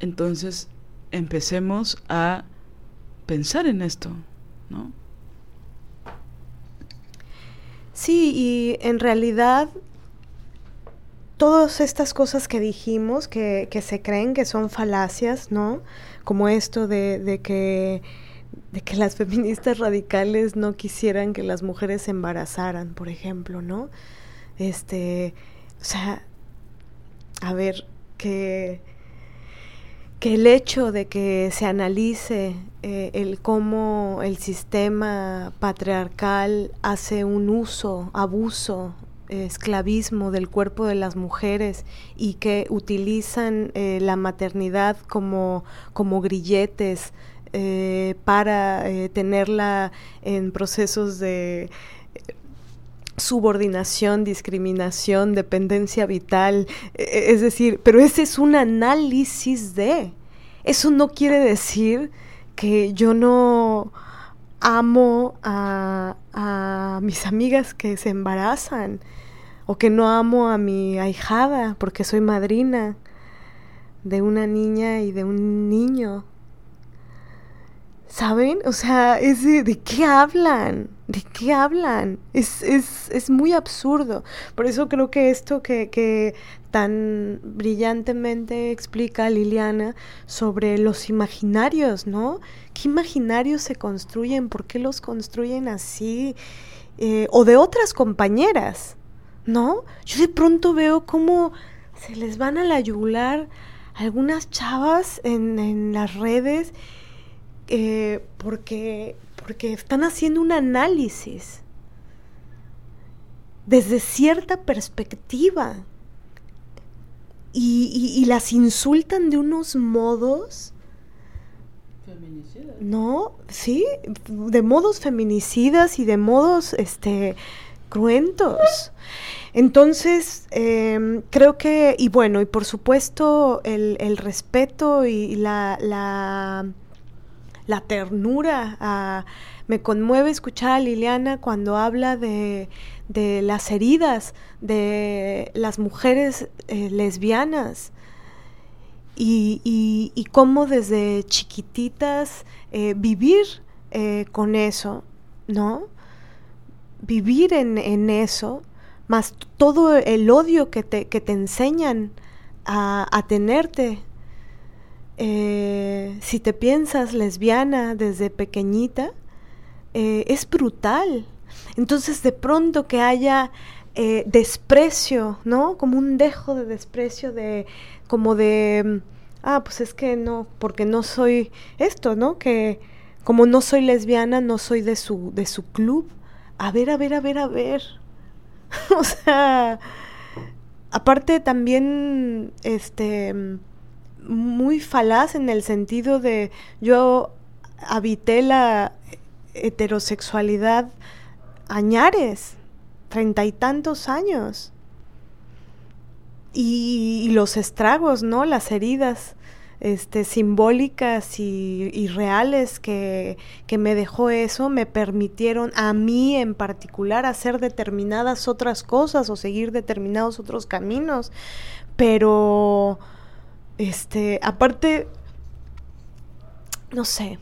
Entonces, empecemos a pensar en esto, ¿no? Sí, y en realidad todas estas cosas que dijimos, que, se creen que son falacias, ¿no? Como esto de, que, de que las feministas radicales no quisieran que las mujeres se embarazaran, por ejemplo, ¿no? Este, o sea, a ver, que, que el hecho de que se analice eh, el cómo el sistema patriarcal hace un uso, abuso esclavismo del cuerpo de las mujeres y que utilizan eh, la maternidad como, como grilletes eh, para tenerla en procesos de subordinación, discriminación, dependencia vital, e, e, es decir, pero ese es un análisis de, eso no quiere decir que yo no amo a, a mis amigas que se embarazan, o que no amo a mi ahijada porque soy madrina de una niña y de un niño. ¿Saben? O sea, de, qué hablan? ¿De qué hablan? Es, es, es, muy absurdo. Por eso creo que esto que, que tan brillantemente explica Liliana sobre los imaginarios, ¿no? ¿Qué imaginarios se construyen? ¿Por qué los construyen así? Eh, o de otras compañeras. ¿no? Yo de pronto veo cómo se les van a la yugular algunas chavas en, las redes eh, porque, porque están haciendo un análisis desde cierta perspectiva y, las insultan de unos modos feminicidas no sí de modos feminicidas y de modos este cruentos. Entonces, em, creo que, y bueno, y por supuesto, el, respeto y la, la, la ternura. me conmueve escuchar a Liliana cuando habla de, de las heridas de las mujeres eh, lesbianas y, y, cómo desde chiquititas eh, vivir eh, con eso, ¿no? Vivir en, en, eso, más todo el odio que te, que te enseñan a, a tenerte. Si te piensas lesbiana desde pequeñita, es brutal. Entonces de pronto que haya eh, desprecio, ¿no? Como un dejo de desprecio de, como de, mm, ah, pues es que no, porque no soy esto, ¿no? Que como no soy lesbiana, no soy de su, de su club. A ver, a ver, a ver, a ver. o sea, aparte también, este, muy falaz en el sentido de yo habité la heterosexualidad añares, treinta y tantos años. Y, los estragos, ¿no? Las heridas este, simbólicas y, reales que, que, me dejó eso me permitieron a mí en particular hacer determinadas otras cosas o seguir determinados otros caminos. Pero, este, aparte, no sé,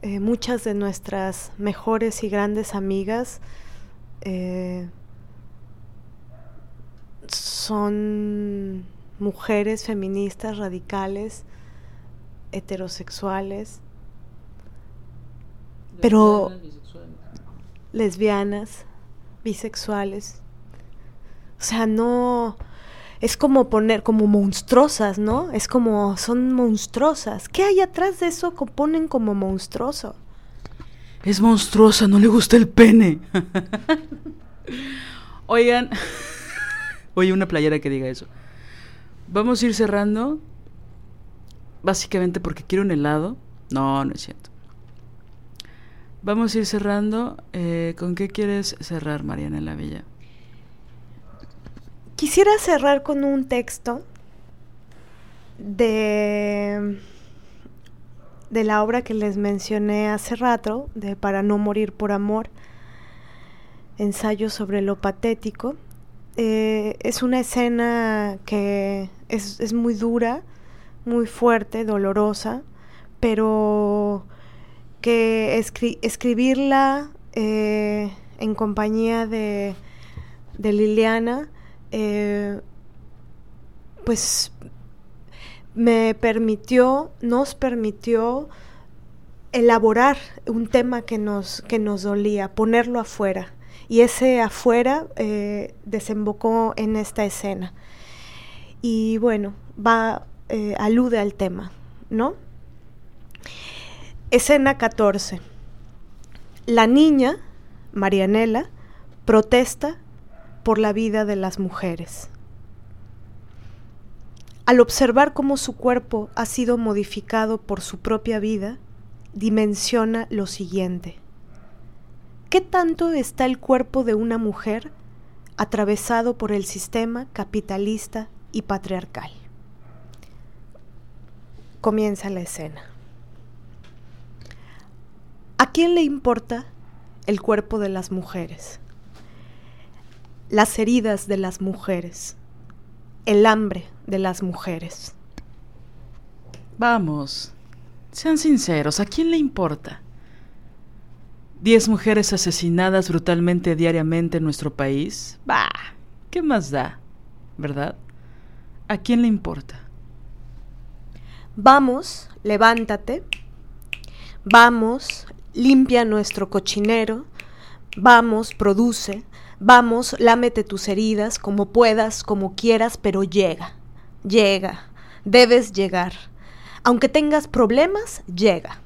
eh, muchas de nuestras mejores y grandes amigas eh, son mujeres feministas radicales, heterosexuales, pero lesbianas, bisexuales. O sea, no es como poner como monstruosas, ¿no? Es como son monstruosas. ¿Qué hay atrás de eso que ponen como monstruoso? Es monstruosa, no le gusta el pene. Oigan, oye una playera que diga eso. Vamos a ir cerrando. Básicamente porque quiero un helado. No, no es cierto. Vamos a ir cerrando. Eh, ¿Con qué quieres cerrar, Mariana la Villa? Quisiera cerrar con un texto de, de la obra que les mencioné hace rato, de Para no morir por amor, ensayo sobre lo patético. Eh, es una escena que es, muy dura, muy fuerte, dolorosa, pero que escribirla eh, en compañía de, de Liliana eh, pues me permitió, nos permitió elaborar un tema que nos, que nos dolía, ponerlo afuera. Y ese afuera eh, desembocó en esta escena. Y bueno, va, eh, alude al tema, ¿no? Escena 14. La niña, Marianela, protesta por la vida de las mujeres. Al observar cómo su cuerpo ha sido modificado por su propia vida, dimensiona lo siguiente. ¿Qué tanto está el cuerpo de una mujer atravesado por el sistema capitalista y patriarcal? Comienza la escena. ¿A quién le importa el cuerpo de las mujeres? Las heridas de las mujeres, el hambre de las mujeres. Vamos, sean sinceros, ¿a quién le importa? Diez mujeres asesinadas brutalmente diariamente en nuestro país. Bah, ¿qué más da? ¿Verdad? ¿A quién le importa? Vamos, levántate. Vamos, limpia nuestro cochinero. Vamos, produce. Vamos, lámete tus heridas como puedas, como quieras, pero llega, llega, debes llegar. Aunque tengas problemas, llega.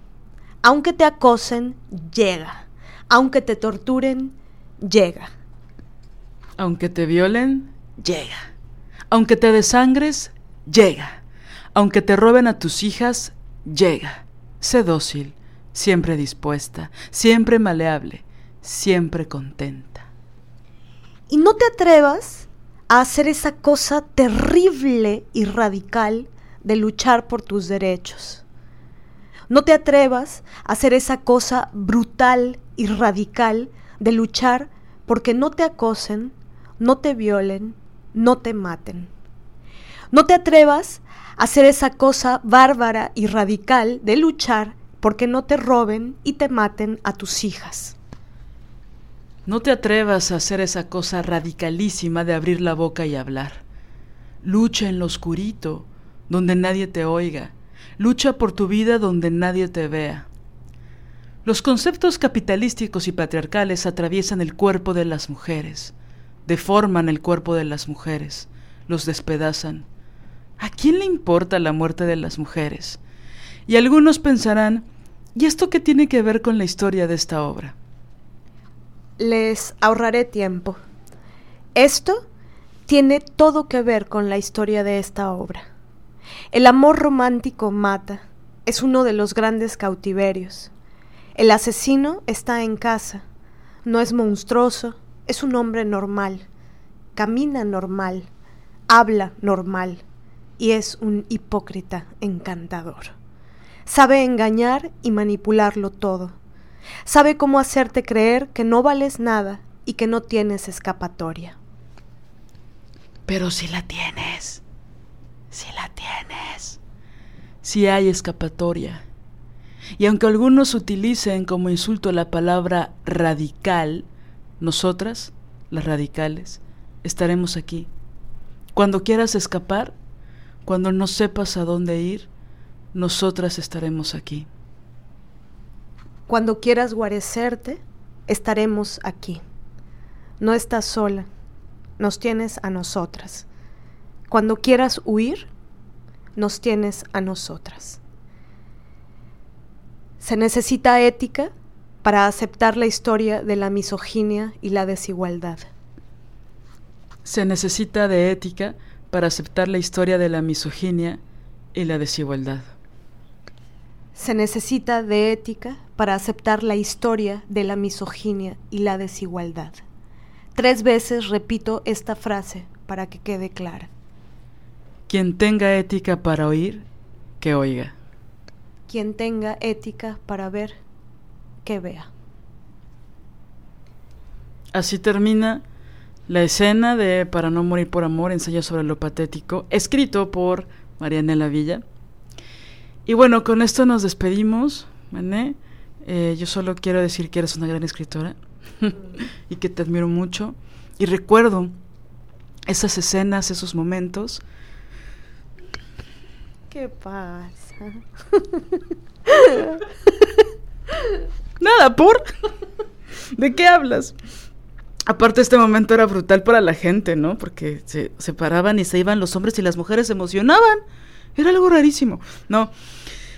Aunque te acosen, llega. Aunque te torturen, llega. Aunque te violen, llega. Aunque te desangres, llega. Aunque te roben a tus hijas, llega. Sé dócil, siempre dispuesta, siempre maleable. siempre contenta. Y no te atrevas a hacer esa cosa terrible y radical de luchar por tus derechos. No te atrevas a hacer esa cosa brutal y radical de luchar porque no te acosen, no te violen, no te maten. No te atrevas a hacer esa cosa bárbara y radical de luchar porque no te roben y te maten a tus hijas. No te atrevas a hacer esa cosa radicalísima de abrir la boca y hablar. Lucha en lo oscurito, donde nadie te oiga. Lucha por tu vida donde nadie te vea. Los conceptos capitalísticos y patriarcales atraviesan el cuerpo de las mujeres, deforman el cuerpo de las mujeres, los despedazan. ¿A quién le importa la muerte de las mujeres? Y algunos pensarán, ¿y esto qué tiene que ver con la historia de esta obra? Les ahorraré tiempo. Esto tiene todo que ver con la historia de esta obra. El amor romántico mata, es uno de los grandes cautiverios. El asesino está en casa, no es monstruoso, es un hombre normal, camina normal, habla normal y es un hipócrita encantador. Sabe engañar y manipularlo todo. Sabe cómo hacerte creer que no vales nada y que no tienes escapatoria. Pero si la tienes, si la tienes, si hay escapatoria. Y aunque algunos utilicen como insulto la palabra radical, nosotras, las radicales, estaremos aquí. Cuando quieras escapar, cuando no sepas a dónde ir, nosotras estaremos aquí. Cuando quieras guarecerte, estaremos aquí. No estás sola, nos tienes a nosotras. Cuando quieras huir, nos tienes a nosotras. Se necesita ética para aceptar la historia de la misoginia y la desigualdad. Se necesita de ética para aceptar la historia de la misoginia y la desigualdad. Se necesita de ética para aceptar la historia de la misoginia y la desigualdad. Tres veces repito esta frase para que quede clara. Quien tenga ética para oír, que oiga. Quien tenga ética para ver, que vea. Así termina la escena de Para no morir por amor, ensayo sobre lo patético, escrito por Marianela Villa. Y bueno, con esto nos despedimos, Mané. Eh, yo solo quiero decir que eres una gran escritora y que te admiro mucho. Y recuerdo esas escenas, esos momentos. ¿Qué pasa? Nada, por. ¿De qué hablas? Aparte, este momento era brutal para la gente, ¿no? Porque se separaban y se iban los hombres y las mujeres se emocionaban. Era algo rarísimo. No,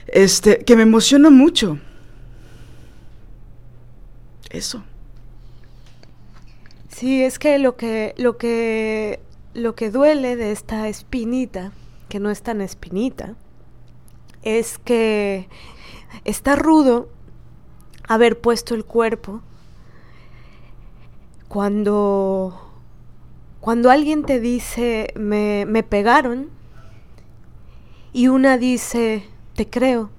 este, que me emociona mucho. Eso. Sí, es que lo que, lo que, lo que duele de esta espinita, que no es tan espinita, es que está rudo haber puesto el cuerpo cuando cuando alguien te dice me, me pegaron y una dice, te creo,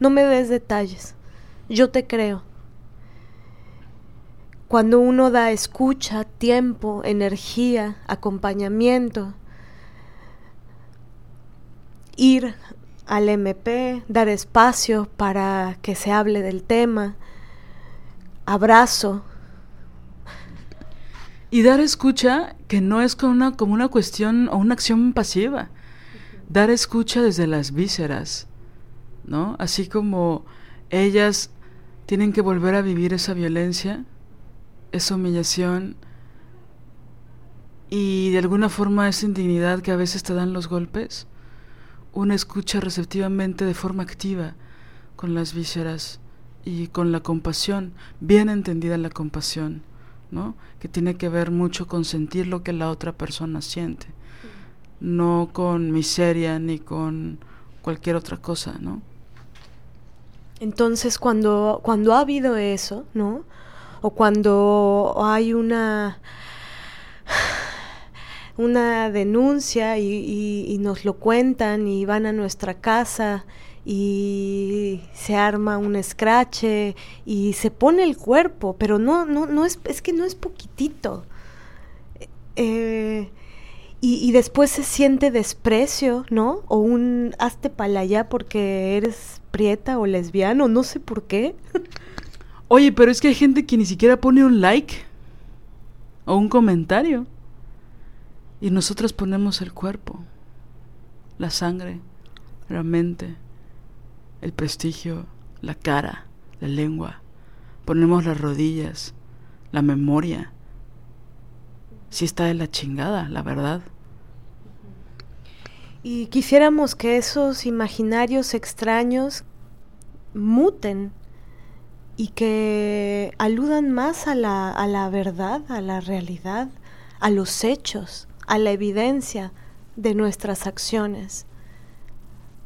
no me des detalles, yo te creo. Cuando uno da escucha, tiempo, energía, acompañamiento, ir al MP, dar espacio para que se hable del tema, abrazo. Y dar escucha que no es como una, como una cuestión o una acción pasiva dar escucha desde las vísceras, ¿no? Así como ellas tienen que volver a vivir esa violencia, esa humillación y de alguna forma esa indignidad que a veces te dan los golpes, una escucha receptivamente de forma activa con las vísceras y con la compasión, bien entendida la compasión, ¿no? Que tiene que ver mucho con sentir lo que la otra persona siente no con miseria ni con cualquier otra cosa, ¿no? Entonces, cuando, cuando ha habido eso, ¿no? O cuando hay una una denuncia y, nos lo cuentan y van a nuestra casa y se arma un escrache y se pone el cuerpo, pero no, no, no es, es que no es poquitito. Eh, y, después se siente desprecio, ¿no? O un hazte para allá porque eres prieta o lesbiano, no sé por qué. Oye, pero es que hay gente que ni siquiera pone un like o un comentario. Y nosotras ponemos el cuerpo, la sangre, la mente, el prestigio, la cara, la lengua. Ponemos las rodillas, la memoria, sí está de la chingada, la verdad. Y quisiéramos que esos imaginarios extraños muten y que aludan más a la, a la verdad, a la realidad, a los hechos, a la evidencia de nuestras acciones,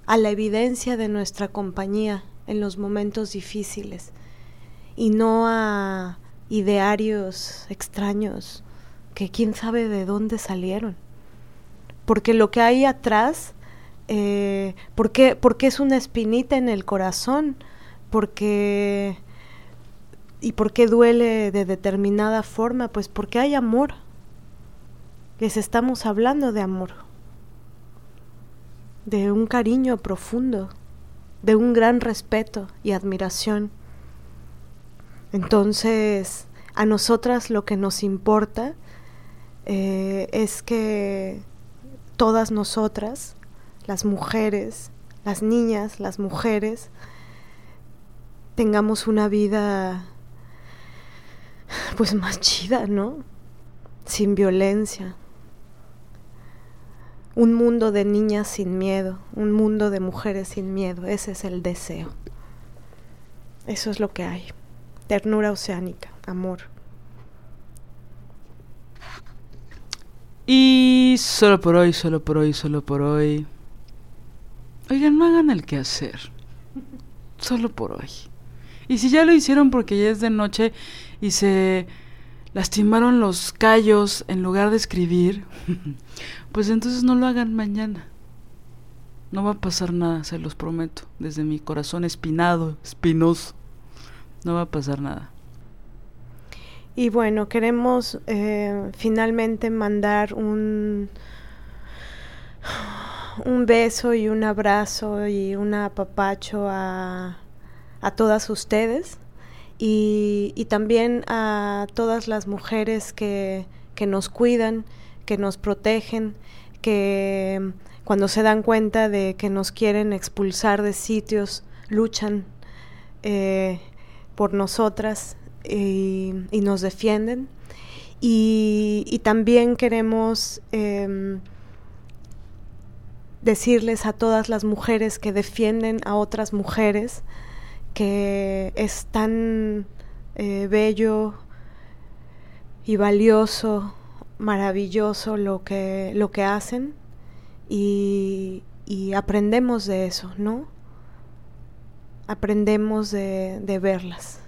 a la evidencia de nuestra compañía en los momentos difíciles y no a idearios extraños que quién sabe de dónde salieron. Porque lo que hay atrás, eh, ¿por, qué, es una espinita en el corazón? Porque... ¿Y por qué duele de determinada forma? Pues porque hay amor. Les estamos hablando de amor. De un cariño profundo. De un gran respeto y admiración. Entonces, a nosotras lo que nos importa eh, es que todas nosotras, las mujeres, las niñas, las mujeres, tengamos una vida pues más chida, ¿no? Sin violencia. Un mundo de niñas sin miedo, un mundo de mujeres sin miedo, ese es el deseo. Eso es lo que hay. Ternura oceánica, amor. Y solo por hoy, solo por hoy, solo por hoy. Oigan, no hagan el que hacer. Solo por hoy. Y si ya lo hicieron porque ya es de noche y se lastimaron los callos en lugar de escribir, pues entonces no lo hagan mañana. No va a pasar nada, se los prometo, desde mi corazón espinado, espinoso. No va a pasar nada. Y bueno, queremos eh, finalmente mandar un, un beso y un abrazo y un apapacho a, a todas ustedes y, también a todas las mujeres que, que nos cuidan, que nos protegen, que cuando se dan cuenta de que nos quieren expulsar de sitios, luchan eh, por nosotras y, nos defienden. Y, también queremos em, decirles a todas las mujeres que defienden a otras mujeres que es tan eh, bello y valioso, maravilloso lo que, lo que hacen y, aprendemos de eso, ¿no? Aprendemos de verlas.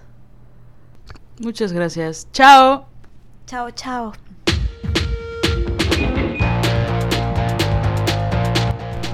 Muchas gracias. Chao. Chao, chao.